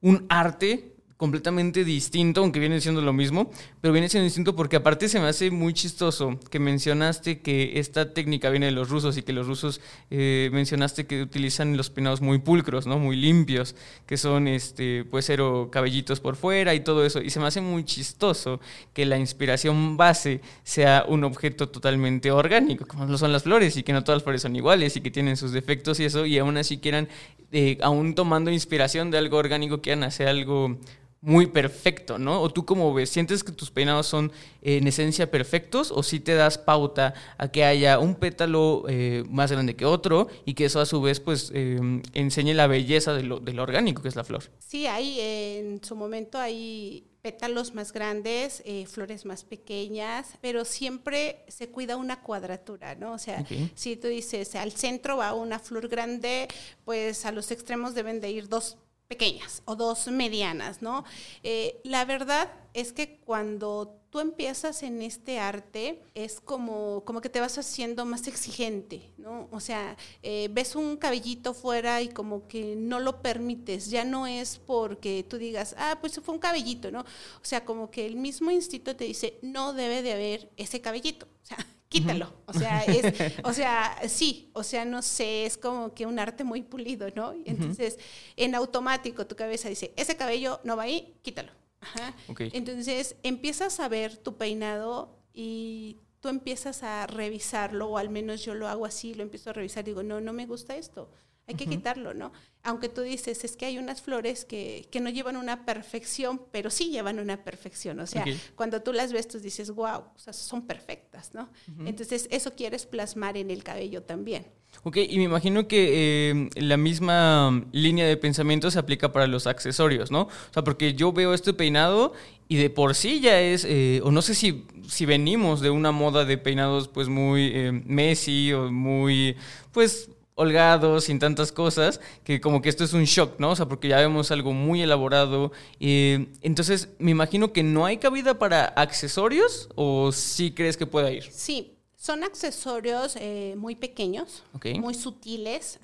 un arte completamente distinto, aunque viene siendo lo mismo, pero viene siendo distinto porque aparte se me hace muy chistoso que mencionaste que esta técnica viene de los rusos y que los rusos eh, mencionaste que utilizan los peinados muy pulcros, ¿no? Muy limpios, que son, este, pues, cero cabellitos por fuera y todo eso. Y se me hace muy chistoso que la inspiración base sea un objeto totalmente orgánico, como lo son las flores, y que no todas las flores son iguales y que tienen sus defectos y eso, y aún así quieran, eh, aún tomando inspiración de algo orgánico, quieran hacer algo muy perfecto, ¿no? ¿O tú cómo ves? ¿Sientes que tus peinados son en esencia perfectos o si te das pauta a que haya un pétalo eh, más grande que otro y que eso a su vez pues eh, enseñe la belleza de lo, orgánico que es la flor? Sí, hay en su momento hay pétalos más grandes, eh, flores más pequeñas, pero siempre se cuida una cuadratura, ¿no? O sea, si tú dices al centro va una flor grande, pues a los extremos deben de ir dos pequeñas o dos medianas, ¿no? Eh, la verdad es que cuando tú empiezas en este arte es como, como que te vas haciendo más exigente, ¿no? O sea, eh, ves un cabellito fuera y como que no lo permites, ya no es porque tú digas, ah, pues fue un cabellito, ¿no? O sea, como que el mismo instinto te dice, no debe de haber ese cabellito, o sea, quítalo. O sea, es, o sea, sí, o sea, no sé, es como que un arte muy pulido, ¿no? Entonces, en automático tu cabeza dice, ese cabello no va ahí, quítalo. Ajá. Entonces, empiezas a ver tu peinado y tú empiezas a revisarlo, o al menos yo lo hago así, lo empiezo a revisar, digo, no, no me gusta esto hay que quitarlo, ¿no? Aunque tú dices, es que hay unas flores que, que, no llevan una perfección, pero sí llevan una perfección. O sea, cuando tú las ves, tú dices, wow, o sea, son perfectas, ¿no? Entonces, eso quieres plasmar en el cabello también. Ok, y me imagino que eh, la misma línea de pensamiento se aplica para los accesorios, ¿no? O sea, porque yo veo este peinado y de por sí ya es, eh, o no sé si, si venimos de una moda de peinados pues muy eh, messy o muy, pues holgados, sin tantas cosas, que como que esto es un shock, ¿no? O sea, porque ya vemos algo muy elaborado. Eh, entonces, me imagino que no hay cabida para accesorios, o sí crees que pueda ir? Sí, son accesorios eh, muy pequeños, muy sutiles,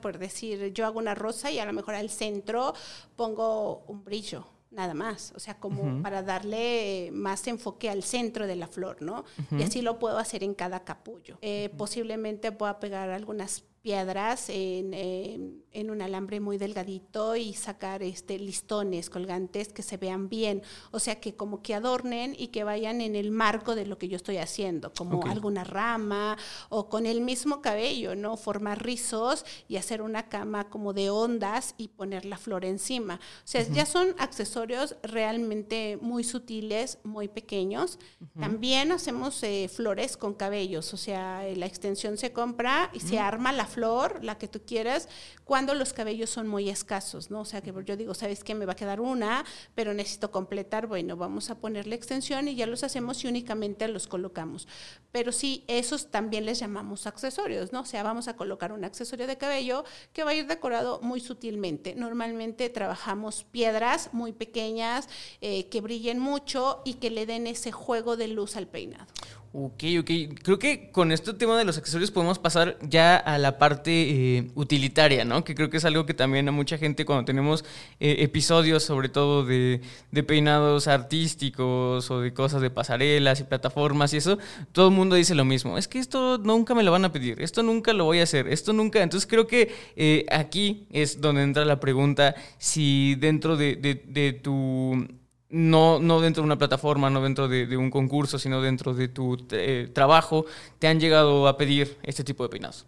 por decir, yo hago una rosa y a lo mejor al centro pongo un brillo, nada más, o sea, como para darle más enfoque al centro de la flor, ¿no? Y así lo puedo hacer en cada capullo. Eh, posiblemente pueda pegar algunas piedras en, en, un alambre muy delgadito y sacar este, listones colgantes que se vean bien, o sea que como que adornen y que vayan en el marco de lo que yo estoy haciendo, como alguna rama o con el mismo cabello, ¿no? Formar rizos y hacer una cama como de ondas y poner la flor encima. O sea, ya son accesorios realmente muy sutiles, muy pequeños. También hacemos eh, flores con cabellos, o sea, la extensión se compra y se arma la flor, la que tú quieras, cuando los cabellos son muy escasos, ¿no? O sea, que yo digo, ¿sabes qué? Me va a quedar una, pero necesito completar, bueno, vamos a ponerle extensión y ya los hacemos y únicamente los colocamos. Pero sí, esos también les llamamos accesorios, ¿no? O sea, vamos a colocar un accesorio de cabello que va a ir decorado muy sutilmente. Normalmente trabajamos piedras muy pequeñas, eh, que brillen mucho y que le den ese juego de luz al peinado. Ok, ok. Creo que con este tema de los accesorios podemos pasar ya a la parte eh, utilitaria, ¿no? Que creo que es algo que también a mucha gente cuando tenemos eh, episodios, sobre todo de, de, peinados artísticos o de cosas de pasarelas y plataformas y eso, todo el mundo dice lo mismo. Es que esto nunca me lo van a pedir, esto nunca lo voy a hacer, esto nunca. Entonces creo que eh, aquí es donde entra la pregunta si dentro de, de, de tu no, no dentro de una plataforma, no dentro de, un concurso, sino dentro de tu eh, trabajo, te han llegado a pedir este tipo de peinados.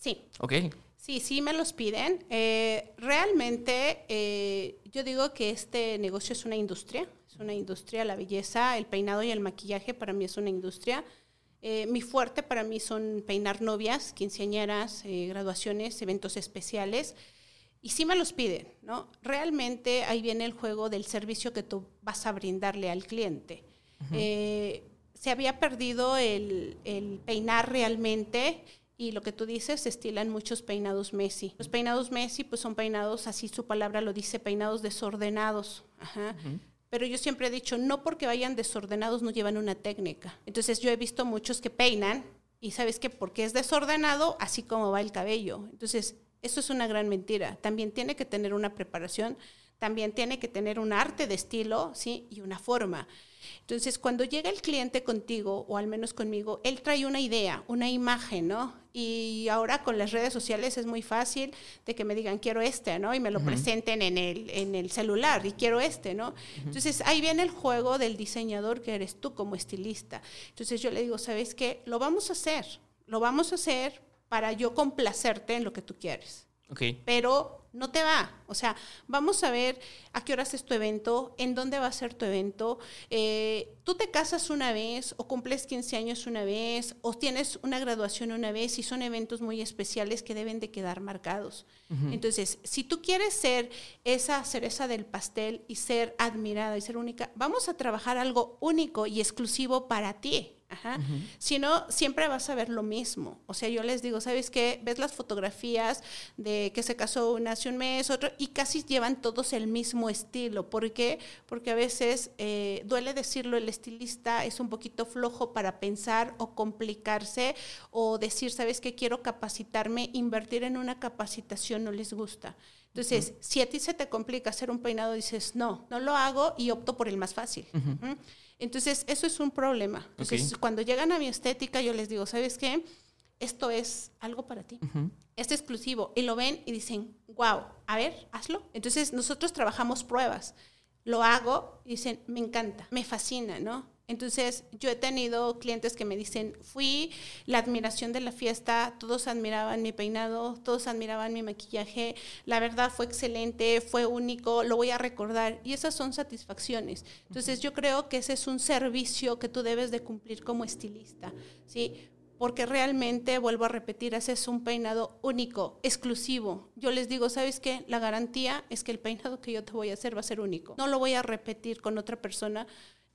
Sí. Ok. Sí, sí me los piden. Eh, realmente eh, yo digo que este negocio es una industria, es una industria, la belleza, el peinado y el maquillaje para mí es una industria. mi fuerte para mí son peinar novias, quinceañeras, graduaciones, eventos especiales y sí me los piden, ¿no? Realmente ahí viene el juego del servicio que tú vas a brindarle al cliente. Eh, se había perdido el, peinar realmente y lo que tú dices, se estilan muchos peinados Messi. Los peinados Messi pues son peinados, así su palabra lo dice, peinados desordenados. Pero yo siempre he dicho, no porque vayan desordenados no llevan una técnica. Entonces yo he visto muchos que peinan y sabes que porque es desordenado, así como va el cabello. Entonces eso es una gran mentira. También tiene que tener una preparación, también tiene que tener un arte de estilo, ¿sí? Y una forma. Entonces, cuando llega el cliente contigo, o al menos conmigo, él trae una idea, una imagen, ¿no? Y ahora con las redes sociales es muy fácil de que me digan, quiero este, ¿no? Y me lo presenten en el, en el celular, y quiero este, ¿no? Entonces, ahí viene el juego del diseñador que eres tú como estilista. Entonces, yo le digo, ¿sabes qué? Lo vamos a hacer, lo vamos a hacer para yo complacerte en lo que tú quieres. Okay. Pero no te va. O sea, vamos a ver a qué horas es tu evento, en dónde va a ser tu evento. Eh, tú te casas una vez o cumples 15 años una vez o tienes una graduación una vez y son eventos muy especiales que deben de quedar marcados. Entonces, si tú quieres ser esa cereza del pastel y ser admirada y ser única, vamos a trabajar algo único y exclusivo para ti. Ajá. Si no, siempre vas a ver lo mismo. O sea, yo les digo, ¿sabes qué? Ves las fotografías de que se casó una hace un mes, otro, y casi llevan todos el mismo estilo. ¿Por qué? Porque a veces, eh, duele decirlo, el estilista es un poquito flojo para pensar o complicarse o decir, ¿sabes qué? Quiero capacitarme, invertir en una capacitación no les gusta. Entonces, si a ti se te complica hacer un peinado, dices, no, no lo hago y opto por el más fácil. Entonces, eso es un problema. Entonces, cuando llegan a mi estética, yo les digo, ¿sabes qué? Esto es algo para ti. Es exclusivo. Y lo ven y dicen, wow, a ver, hazlo. Entonces, nosotros trabajamos pruebas. Lo hago y dicen, me encanta, me fascina, ¿no? Entonces, yo he tenido clientes que me dicen, fui la admiración de la fiesta, todos admiraban mi peinado, todos admiraban mi maquillaje, la verdad fue excelente, fue único, lo voy a recordar. Y esas son satisfacciones. Entonces, yo creo que ese es un servicio que tú debes de cumplir como estilista, ¿sí? porque realmente, vuelvo a repetir, haces un peinado único, exclusivo. Yo les digo, ¿sabes qué? La garantía es que el peinado que yo te voy a hacer va a ser único. No lo voy a repetir con otra persona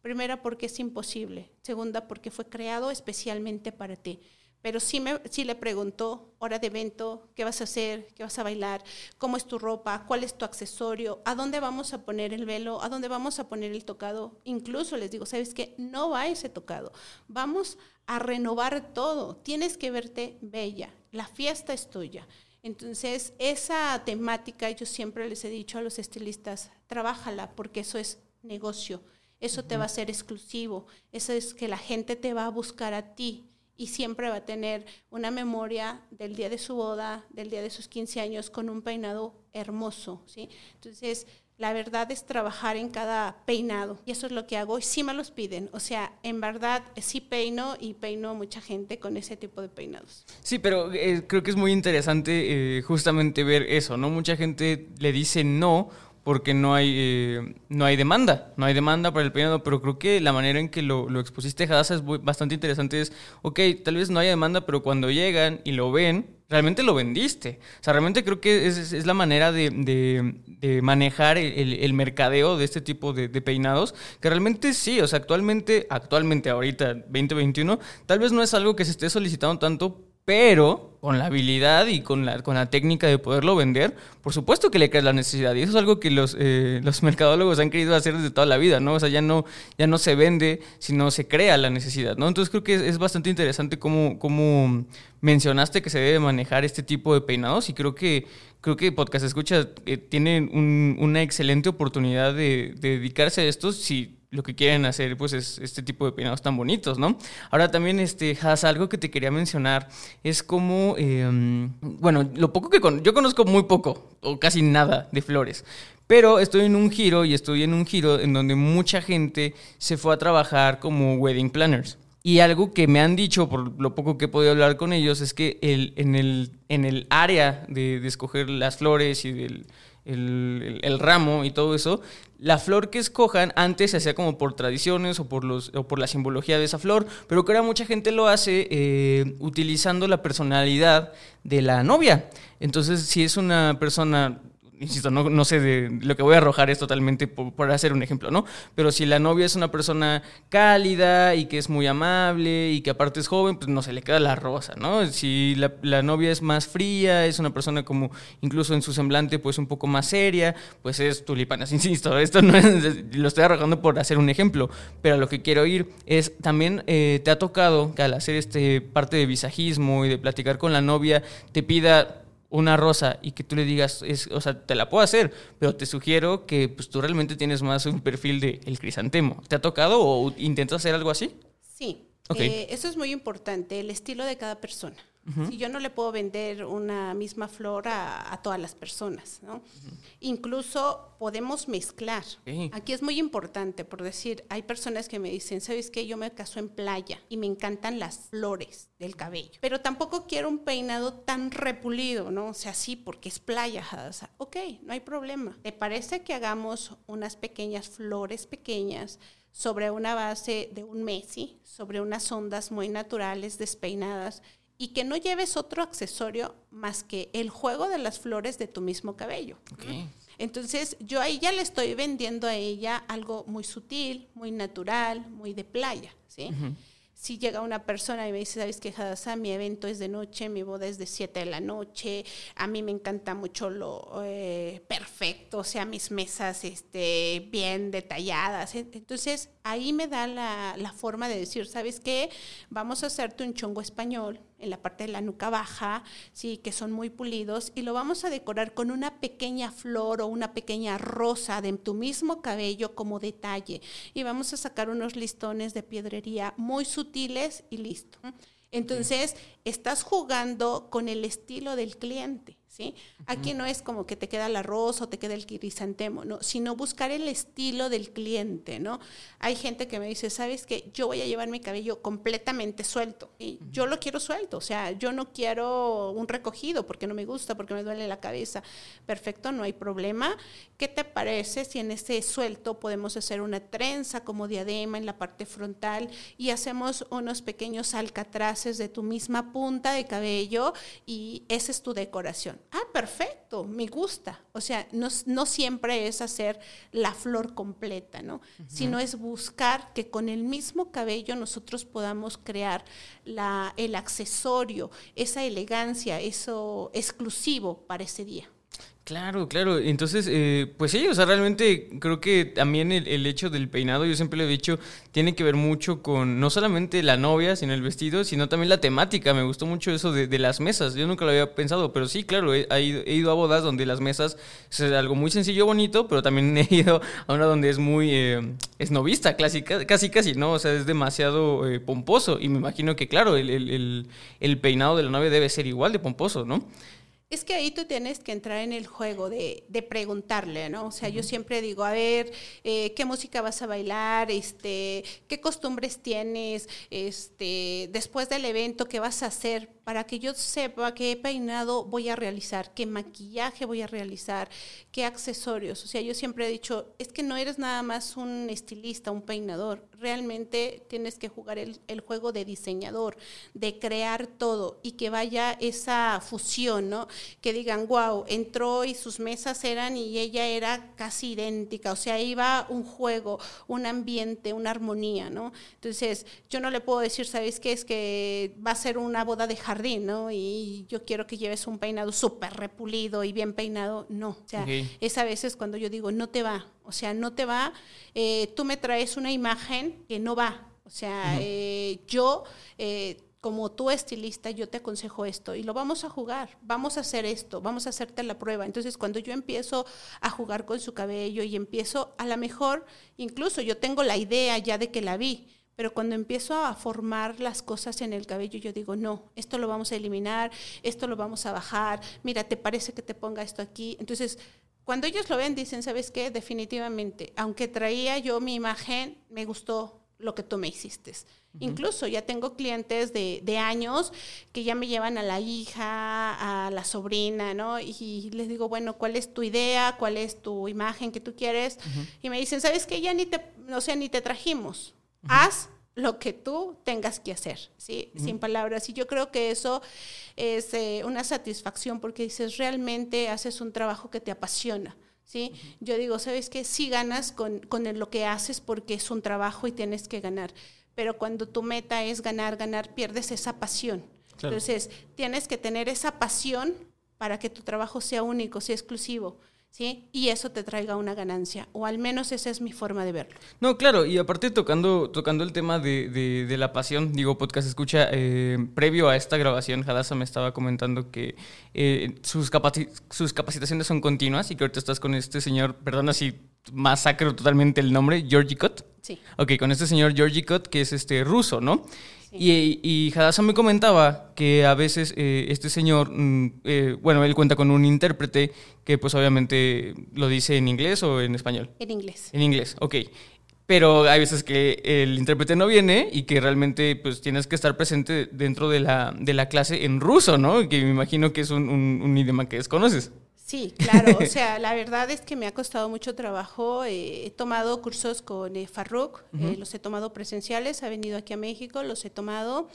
Primera, porque es imposible. Segunda, porque fue creado especialmente para ti. Pero sí, me, sí le preguntó, hora de evento, qué vas a hacer, qué vas a bailar, cómo es tu ropa, cuál es tu accesorio, a dónde vamos a poner el velo, a dónde vamos a poner el tocado. Incluso les digo, ¿sabes qué? No va ese tocado. Vamos a renovar todo. Tienes que verte bella. La fiesta es tuya. Entonces, esa temática yo siempre les he dicho a los estilistas, trabájala porque eso es negocio eso te va a ser exclusivo, eso es que la gente te va a buscar a ti y siempre va a tener una memoria del día de su boda, del día de sus 15 años con un peinado hermoso, ¿sí? Entonces, la verdad es trabajar en cada peinado y eso es lo que hago y sí me los piden. O sea, en verdad sí peino y peino a mucha gente con ese tipo de peinados. Sí, pero eh, creo que es muy interesante eh, justamente ver eso, ¿no? Mucha gente le dice no porque no hay, eh, no hay demanda, no hay demanda para el peinado, pero creo que la manera en que lo, lo expusiste, Hadassah, es bastante interesante. Es, ok, tal vez no haya demanda, pero cuando llegan y lo ven, realmente lo vendiste. O sea, realmente creo que es, es la manera de, de, manejar el, el, mercadeo de este tipo de, de, peinados, que realmente sí, o sea, actualmente, actualmente, ahorita, 2021, tal vez no es algo que se esté solicitando tanto pero con la habilidad y con la, con la técnica de poderlo vender, por supuesto que le creas la necesidad. Y eso es algo que los, eh, los mercadólogos han querido hacer desde toda la vida, ¿no? O sea, ya no, ya no se vende, sino se crea la necesidad, ¿no? Entonces creo que es, bastante interesante cómo, cómo mencionaste que se debe manejar este tipo de peinados y creo que, creo que Podcast Escucha eh, tiene una excelente oportunidad de, de dedicarse a esto si lo que quieren hacer pues es este tipo de peinados tan bonitos, ¿no? Ahora también, este, Has, algo que te quería mencionar es como, em, bueno, lo poco que con yo conozco muy poco o casi nada de flores, pero estoy en un giro y estoy en un giro en donde mucha gente se fue a trabajar como wedding planners. Y algo que me han dicho, por lo poco que he podido hablar con ellos, es que el, en, el, en el área de, de escoger las flores y del el, ramo y todo eso, la flor que escojan antes se hacía como por tradiciones o por, los, o por la simbología de esa flor, pero que ahora mucha gente lo hace eh, utilizando la personalidad de la novia. Entonces, si es una persona insisto, no, no, sé de lo que voy a arrojar es totalmente por, hacer un ejemplo, ¿no? Pero si la novia es una persona cálida y que es muy amable y que aparte es joven, pues no se le queda la rosa, ¿no? Si la, novia es más fría, es una persona como incluso en su semblante pues un poco más seria, pues es tulipanas, insisto, esto no es, lo estoy arrojando por hacer un ejemplo, pero lo que quiero ir es también eh, te ha tocado que al hacer este parte de visajismo y de platicar con la novia te pida una rosa y que tú le digas, es, o sea, te la puedo hacer, pero te sugiero que pues, tú realmente tienes más un perfil de el crisantemo. ¿Te ha tocado o intentas hacer algo así? Sí, eh, eso es muy importante, el estilo de cada persona. Si yo no le puedo vender una misma flor a, todas las personas, ¿no? Incluso podemos mezclar. Aquí es muy importante, por decir, hay personas que me dicen, ¿sabes qué? Yo me caso en playa y me encantan las flores del cabello, pero tampoco quiero un peinado tan repulido, ¿no? O sea, sí, porque es playa, o ok, no hay problema. ¿Te parece que hagamos unas pequeñas flores pequeñas? sobre una base de un Messi, sobre unas ondas muy naturales, despeinadas, y que no lleves otro accesorio más que el juego de las flores de tu mismo cabello. Entonces, yo ahí ya le estoy vendiendo a ella algo muy sutil, muy natural, muy de playa, ¿sí? si llega una persona y me dice, ¿sabes qué, Hadassah? Mi evento es de noche, mi boda es de 7 de la noche, a mí me encanta mucho lo eh, perfecto, o sea, mis mesas este, bien detalladas. Entonces, ahí me da la, la forma de decir, ¿sabes qué? Vamos a hacerte un chongo español en la parte de la nuca baja, sí, que son muy pulidos, y lo vamos a decorar con una pequeña flor o una pequeña rosa de tu mismo cabello como detalle. Y vamos a sacar unos listones de piedrería muy sutiles y listo. Entonces, estás jugando con el estilo del cliente. ¿Sí? Aquí no es como que te queda la rosa o te queda el crisantemo, ¿no? Sino buscar el estilo del cliente, ¿no? Hay gente que me dice, ¿sabes qué? Yo voy a llevar mi cabello completamente suelto y yo lo quiero suelto, o sea, yo no quiero un recogido porque no me gusta, porque me duele la cabeza. Perfecto, no hay problema. ¿Qué te parece si en ese suelto podemos hacer una trenza como diadema en la parte frontal y hacemos unos pequeños alcatraces de tu misma punta de cabello y esa es tu decoración? Ah, perfecto, me gusta. O sea, no, siempre es hacer la flor completa, ¿no? Sino es buscar que con el mismo cabello nosotros podamos crear la, el accesorio, esa elegancia, eso exclusivo para ese día. Claro, claro. Entonces, eh, pues sí, o sea, realmente creo que también el, hecho del peinado, yo siempre lo he dicho, tiene que ver mucho con no solamente la novia, sino el vestido, sino también la temática. Me gustó mucho eso de, las mesas. Yo nunca lo había pensado, pero sí, claro, he, ido, a bodas donde las mesas es algo muy sencillo, bonito, pero también he ido a una donde es muy eh, esnovista, clásica, casi, casi, ¿no? O sea, es demasiado eh, pomposo. Y me imagino que, claro, el, el peinado de la novia debe ser igual de pomposo, ¿no? Es que ahí tú tienes que entrar en el juego de, preguntarle, ¿no? O sea, yo siempre digo, a ver, eh, ¿qué música vas a bailar? Este, ¿Qué costumbres tienes? Este, después del evento, ¿qué vas a hacer? para que yo sepa qué peinado voy a realizar, qué maquillaje voy a realizar, qué accesorios. O sea, yo siempre he dicho, es que no eres nada más un estilista, un peinador, realmente tienes que jugar el, juego de diseñador, de crear todo y que vaya esa fusión, ¿no? Que digan, wow, entró y sus mesas eran y ella era casi idéntica, o sea, iba un juego, un ambiente, una armonía, ¿no? Entonces, yo no le puedo decir, ¿sabes qué? Es que va a ser una boda de jardín, ¿no? Y yo quiero que lleves un peinado súper repulido y bien peinado. No, o sea, es a veces cuando yo digo, no te va, o sea, no te va, eh, tú me traes una imagen que no va. O sea, eh, yo... Eh, como tú estilista, yo te aconsejo esto y lo vamos a jugar, vamos a hacer esto, vamos a hacerte la prueba. Entonces, cuando yo empiezo a jugar con su cabello y empiezo, a lo mejor, incluso yo tengo la idea ya de que la vi, pero cuando empiezo a formar las cosas en el cabello, yo digo, no, esto lo vamos a eliminar, esto lo vamos a bajar, mira, ¿te parece que te ponga esto aquí? Entonces, cuando ellos lo ven, dicen, ¿sabes qué? Definitivamente, aunque traía yo mi imagen, me gustó lo que tú me hiciste. Incluso ya tengo clientes de, de, años que ya me llevan a la hija, a la sobrina, ¿no? Y les digo, bueno, ¿cuál es tu idea? ¿Cuál es tu imagen que tú quieres? Y me dicen, ¿sabes qué? Ya ni te, o sea, ni te trajimos haz lo que tú tengas que hacer, ¿sí? Sin palabras. Y yo creo que eso es eh, una satisfacción porque dices, realmente haces un trabajo que te apasiona, ¿sí? Yo digo, ¿sabes qué? Sí ganas con, con lo que haces porque es un trabajo y tienes que ganar. Pero cuando tu meta es ganar, ganar, pierdes esa pasión. Entonces, tienes que tener esa pasión para que tu trabajo sea único, sea exclusivo. ¿Sí? Y eso te traiga una ganancia, o al menos esa es mi forma de verlo. No, claro, y aparte tocando, tocando el tema de, de, la pasión, digo, podcast escucha, eh, previo a esta grabación, Hadassah me estaba comentando que eh, sus, sus capacitaciones son continuas y que ahorita estás con este señor, perdona si masacro totalmente el nombre, Georgie Cott. Sí. Ok, con este señor Georgie Cott, que es este ruso, ¿no? Y, y Hadassah me comentaba que a veces eh, este señor, mm, eh, bueno, él cuenta con un intérprete que pues obviamente lo dice en inglés o en español. En inglés. En inglés, ok. Pero hay veces que el intérprete no viene y que realmente pues tienes que estar presente dentro de la, de la clase en ruso, ¿no? Que me imagino que es un, un idioma que desconoces. Sí, claro. O sea, la verdad es que me ha costado mucho trabajo. Eh, he tomado cursos con eh, Farruk, eh, los he tomado presenciales, ha venido aquí a México, los he tomado.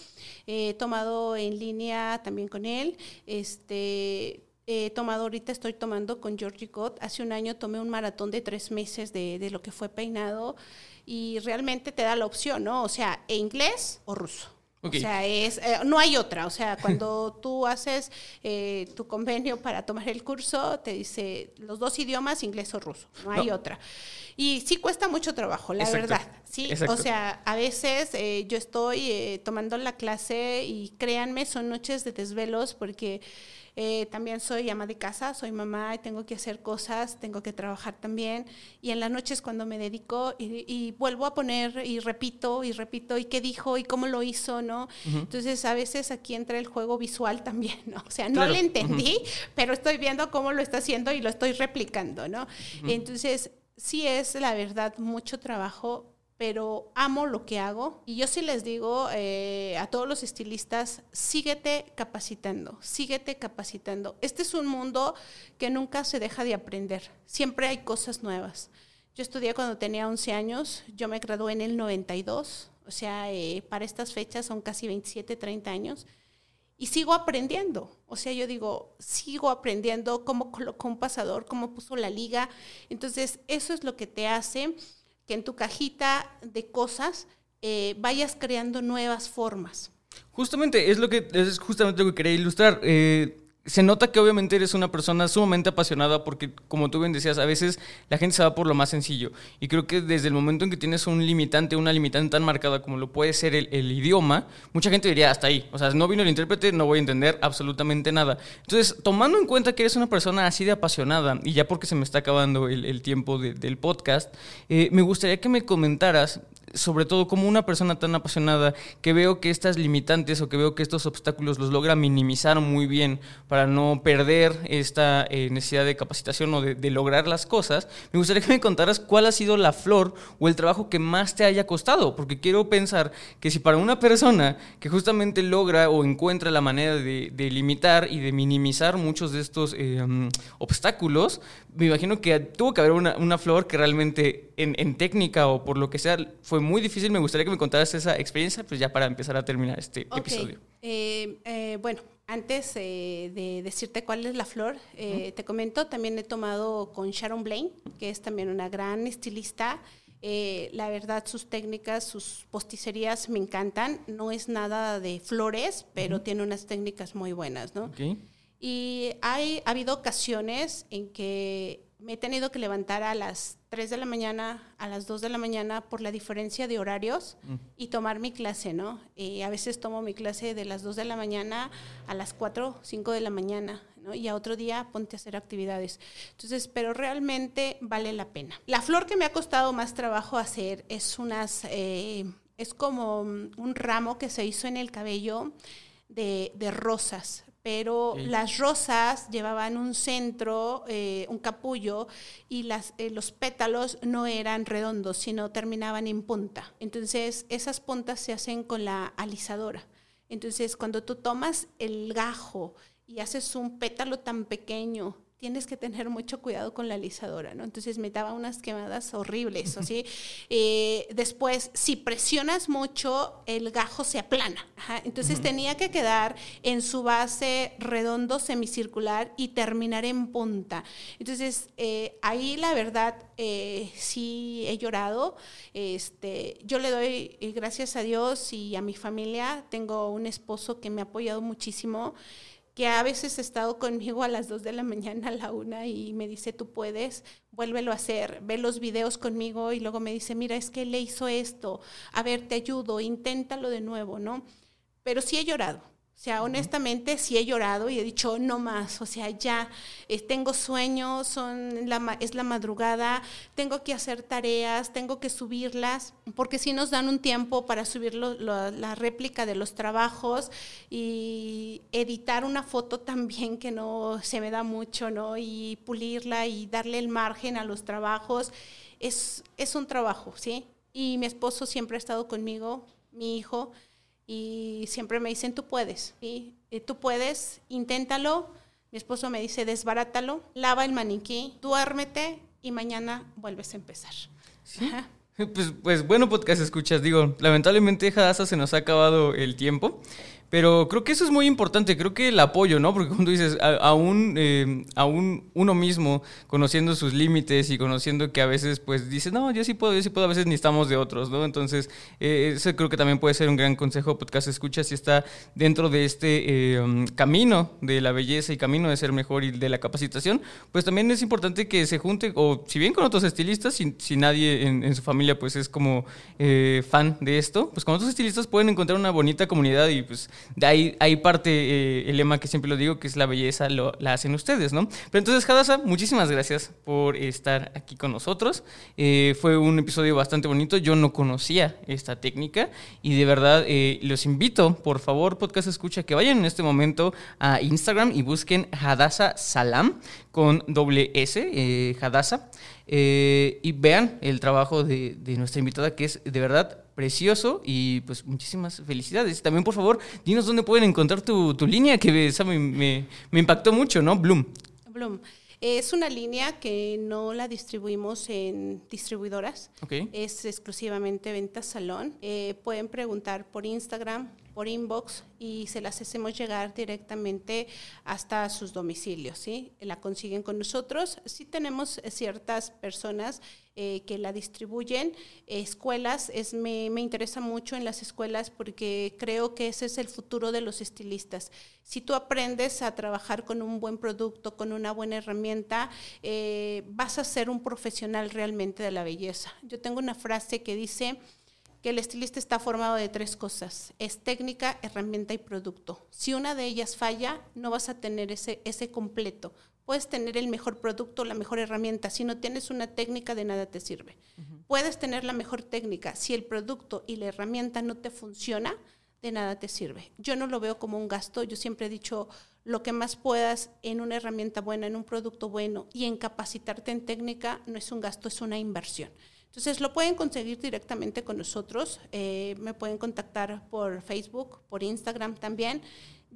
he tomado en línea también con él. Este, he tomado, ahorita estoy tomando con Georgie Gott. Hace un año tomé un maratón de tres meses de, de lo que fue peinado y realmente te da la opción, ¿no? O sea, e inglés o ruso. O sea, es, eh, no hay otra. O sea, cuando tú haces eh, tu convenio para tomar el curso, te dice los dos idiomas, inglés o ruso. No hay otra. Y sí cuesta mucho trabajo, la verdad. ¿sí? O sea, a veces eh, yo estoy eh, tomando la clase y créanme, son noches de desvelos porque eh, también soy ama de casa, soy mamá y tengo que hacer cosas, tengo que trabajar también. Y en las noches cuando me dedico y, vuelvo a poner y repito y repito y qué dijo y cómo lo hizo, ¿no? Entonces a veces aquí entra el juego visual también, ¿no? O sea, no le entendí, pero estoy viendo cómo lo está haciendo y lo estoy replicando, ¿no? Entonces sí es la verdad mucho trabajo pero amo lo que hago. Y yo sí les digo eh, a todos los estilistas, síguete capacitando, síguete capacitando. Este es un mundo que nunca se deja de aprender, siempre hay cosas nuevas. Yo estudié cuando tenía 11 años, yo me gradué en el 92, o sea, eh, para estas fechas son casi 27, 30 años. Y sigo aprendiendo. O sea, yo digo, sigo aprendiendo cómo colocó un pasador, cómo puso la liga. Entonces, eso es lo que te hace que en tu cajita de cosas eh, vayas creando nuevas formas. Justamente, es lo que es justamente lo que quería ilustrar. Eh, se nota que obviamente eres una persona sumamente apasionada porque, como tú bien decías, a veces la gente se va por lo más sencillo. Y creo que desde el momento en que tienes un limitante, una limitante tan marcada como lo puede ser el, idioma, mucha gente diría hasta ahí. O sea, no vino el intérprete, no voy a entender absolutamente nada. Entonces, tomando en cuenta que eres una persona así de apasionada, y ya porque se me está acabando el, tiempo del podcast, eh, me gustaría que me comentaras sobre todo como una persona tan apasionada que veo que estas limitantes o que veo que estos obstáculos los logra minimizar muy bien para no perder esta eh, necesidad de capacitación o de, lograr las cosas, me gustaría que me contaras cuál ha sido la flor o el trabajo que más te haya costado, porque quiero pensar que si para una persona que justamente logra o encuentra la manera de, limitar y de minimizar muchos de estos eh, mm, obstáculos, me imagino que tuvo que haber una, flor que realmente en, en técnica o por lo que sea fue muy difícil. Me gustaría que me contaras esa experiencia, pues ya para empezar a terminar este episodio. Eh, eh, bueno, antes eh, de decirte cuál es la flor, te comento, también he tomado con Sharon Blaine, que es también una gran estilista. la verdad, sus técnicas, sus posticerías me encantan. No es nada de flores, pero tiene unas técnicas muy buenas, ¿no? Y hay, ha habido ocasiones en que me he tenido que levantar a las 3 de la mañana, a las 2 de la mañana por la diferencia de horarios mm. y tomar mi clase, ¿no? Y a veces tomo mi clase de las 2 de la mañana a las 4, 5 de la mañana, ¿no? Y a otro día ponte a hacer actividades. Entonces, pero realmente vale la pena. La flor que me ha costado más trabajo hacer es unas, eh, es como un ramo que se hizo en el cabello de, de rosas pero las rosas llevaban un centro, eh, un capullo, y las, eh, los pétalos no eran redondos, sino terminaban en punta. Entonces, esas puntas se hacen con la alisadora. Entonces, cuando tú tomas el gajo y haces un pétalo tan pequeño, tienes que tener mucho cuidado con la alisadora, ¿no? Entonces me daba unas quemadas horribles, ¿sí? Eh, después, si presionas mucho, el gajo se aplana. Entonces tenía que quedar en su base redondo, semicircular y terminar en punta. Entonces, eh, ahí la verdad, eh, sí he llorado. Este, yo le doy gracias a Dios y a mi familia. Tengo un esposo que me ha apoyado muchísimo que a veces ha estado conmigo a las 2 de la mañana, a la una, y me dice, tú puedes, vuélvelo a hacer, ve los videos conmigo y luego me dice, mira, es que le hizo esto, a ver, te ayudo, inténtalo de nuevo, ¿no? Pero sí he llorado, o sea, honestamente sí he llorado y he dicho, no más, o sea, ya eh, tengo sueños, son la, es la madrugada, tengo que hacer tareas, tengo que subirlas, porque sí nos dan un tiempo para subir la réplica de los trabajos y editar una foto también que no se me da mucho, ¿no? Y pulirla y darle el margen a los trabajos. Es, es un trabajo, ¿sí? Y mi esposo siempre ha estado conmigo, mi hijo y siempre me dicen, tú puedes, ¿sí? tú puedes, inténtalo. Mi esposo me dice, desbarátalo, lava el maniquí, duérmete y mañana vuelves a empezar. Pues, pues bueno, podcast escuchas, digo, lamentablemente Hadassah se nos ha acabado el tiempo, Pero creo que eso es muy importante, creo que el apoyo, ¿no? Porque cuando dices, aún, eh, aún uno mismo, conociendo sus límites y conociendo que a veces, pues, dice, no, yo sí puedo, yo sí puedo, a veces ni estamos de otros, ¿no? Entonces, eh, eso creo que también puede ser un gran consejo, podcast escucha, si está dentro de este eh, camino de la belleza y camino de ser mejor y de la capacitación, pues también es importante que se junte, o si bien con otros estilistas, si, si nadie en, en, su familia, pues, es como fan de esto, pues con otros estilistas pueden encontrar una bonita comunidad y, pues, de ahí, ahí parte eh, el lema que siempre lo digo, que es la belleza la hacen ustedes, ¿no? Pero entonces, Hadasa, muchísimas gracias por estar aquí con nosotros. Eh, fue un episodio bastante bonito. Yo no conocía esta técnica y de verdad eh, los invito, por favor, podcast escucha, que vayan en este momento a Instagram y busquen Hadasa Salam con doble S. Eh, y vean el trabajo de, de, nuestra invitada, que es de verdad precioso y pues muchísimas felicidades. También, por favor, dinos dónde pueden encontrar tu, tu línea, que esa me, me, me, impactó mucho, ¿no? Bloom. Bloom. Es una línea que no la distribuimos en distribuidoras. Okay. Es exclusivamente venta salón. Eh, pueden preguntar por Instagram, por inbox y se las hacemos llegar directamente hasta sus domicilios, ¿sí? La consiguen con nosotros. Sí tenemos ciertas personas eh, que la distribuyen, escuelas, es, me, me, interesa mucho en las escuelas porque creo que ese es el futuro de los estilistas. Si tú aprendes a trabajar con un buen producto, con una buena herramienta, eh, vas a ser un profesional realmente de la belleza. Yo tengo una frase que dice, que el estilista está formado de tres cosas, es técnica, herramienta y producto. Si una de ellas falla, no vas a tener ese, ese completo. Puedes tener el mejor producto, la mejor herramienta, si no tienes una técnica de nada te sirve. Uh -huh. Puedes tener la mejor técnica, si el producto y la herramienta no te funciona, de nada te sirve. Yo no lo veo como un gasto, yo siempre he dicho lo que más puedas en una herramienta buena, en un producto bueno y en capacitarte en técnica no es un gasto, es una inversión. Entonces lo pueden conseguir directamente con nosotros, eh, me pueden contactar por Facebook, por Instagram también.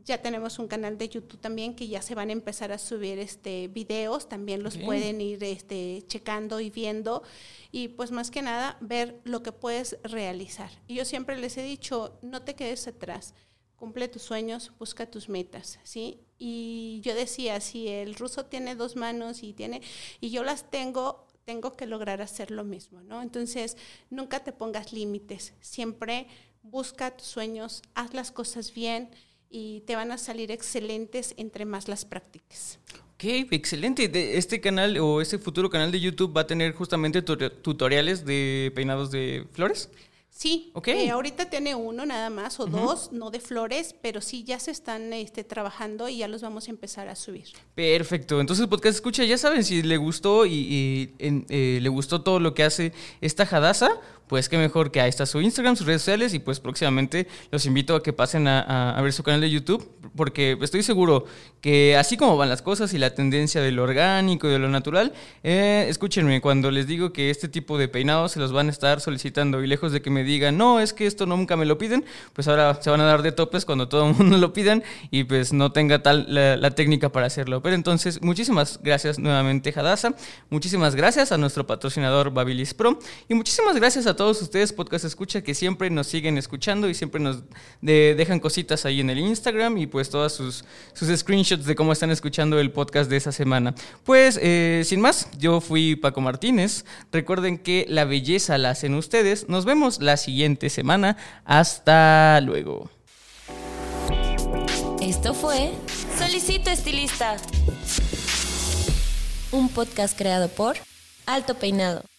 Ya tenemos un canal de YouTube también que ya se van a empezar a subir este videos, también los okay. pueden ir este, checando y viendo y pues más que nada ver lo que puedes realizar. Y yo siempre les he dicho, no te quedes atrás, cumple tus sueños, busca tus metas, ¿sí? Y yo decía, si el ruso tiene dos manos y tiene y yo las tengo, tengo que lograr hacer lo mismo, ¿no? Entonces, nunca te pongas límites, siempre busca tus sueños, haz las cosas bien y te van a salir excelentes entre más las practiques. Ok, excelente. Este canal o este futuro canal de YouTube va a tener justamente tutoriales de peinados de flores. Sí, okay. eh, ahorita tiene uno nada más o uh -huh. dos, no de flores, pero sí ya se están este, trabajando y ya los vamos a empezar a subir. Perfecto, entonces podcast escucha, ya saben si le gustó y, y en, eh, le gustó todo lo que hace esta Hadasa, pues qué mejor que ahí está su Instagram, sus redes sociales y pues próximamente los invito a que pasen a, a, ver su canal de YouTube porque estoy seguro que así como van las cosas y la tendencia de lo orgánico y de lo natural, eh, escúchenme, cuando les digo que este tipo de peinados se los van a estar solicitando y lejos de que me digan, no, es que esto nunca me lo piden, pues ahora se van a dar de topes cuando todo el mundo lo pidan y pues no tenga tal la, la técnica para hacerlo. Pero entonces, muchísimas gracias nuevamente Hadasa, muchísimas gracias a nuestro patrocinador Babilis Pro y muchísimas gracias a todos todos ustedes, Podcast Escucha, que siempre nos siguen escuchando y siempre nos de, dejan cositas ahí en el Instagram y pues todas sus, sus screenshots de cómo están escuchando el podcast de esa semana. Pues, eh, sin más, yo fui Paco Martínez. Recuerden que la belleza la hacen ustedes. Nos vemos la siguiente semana. Hasta luego. Esto fue Solicito Estilista, un podcast creado por Alto Peinado.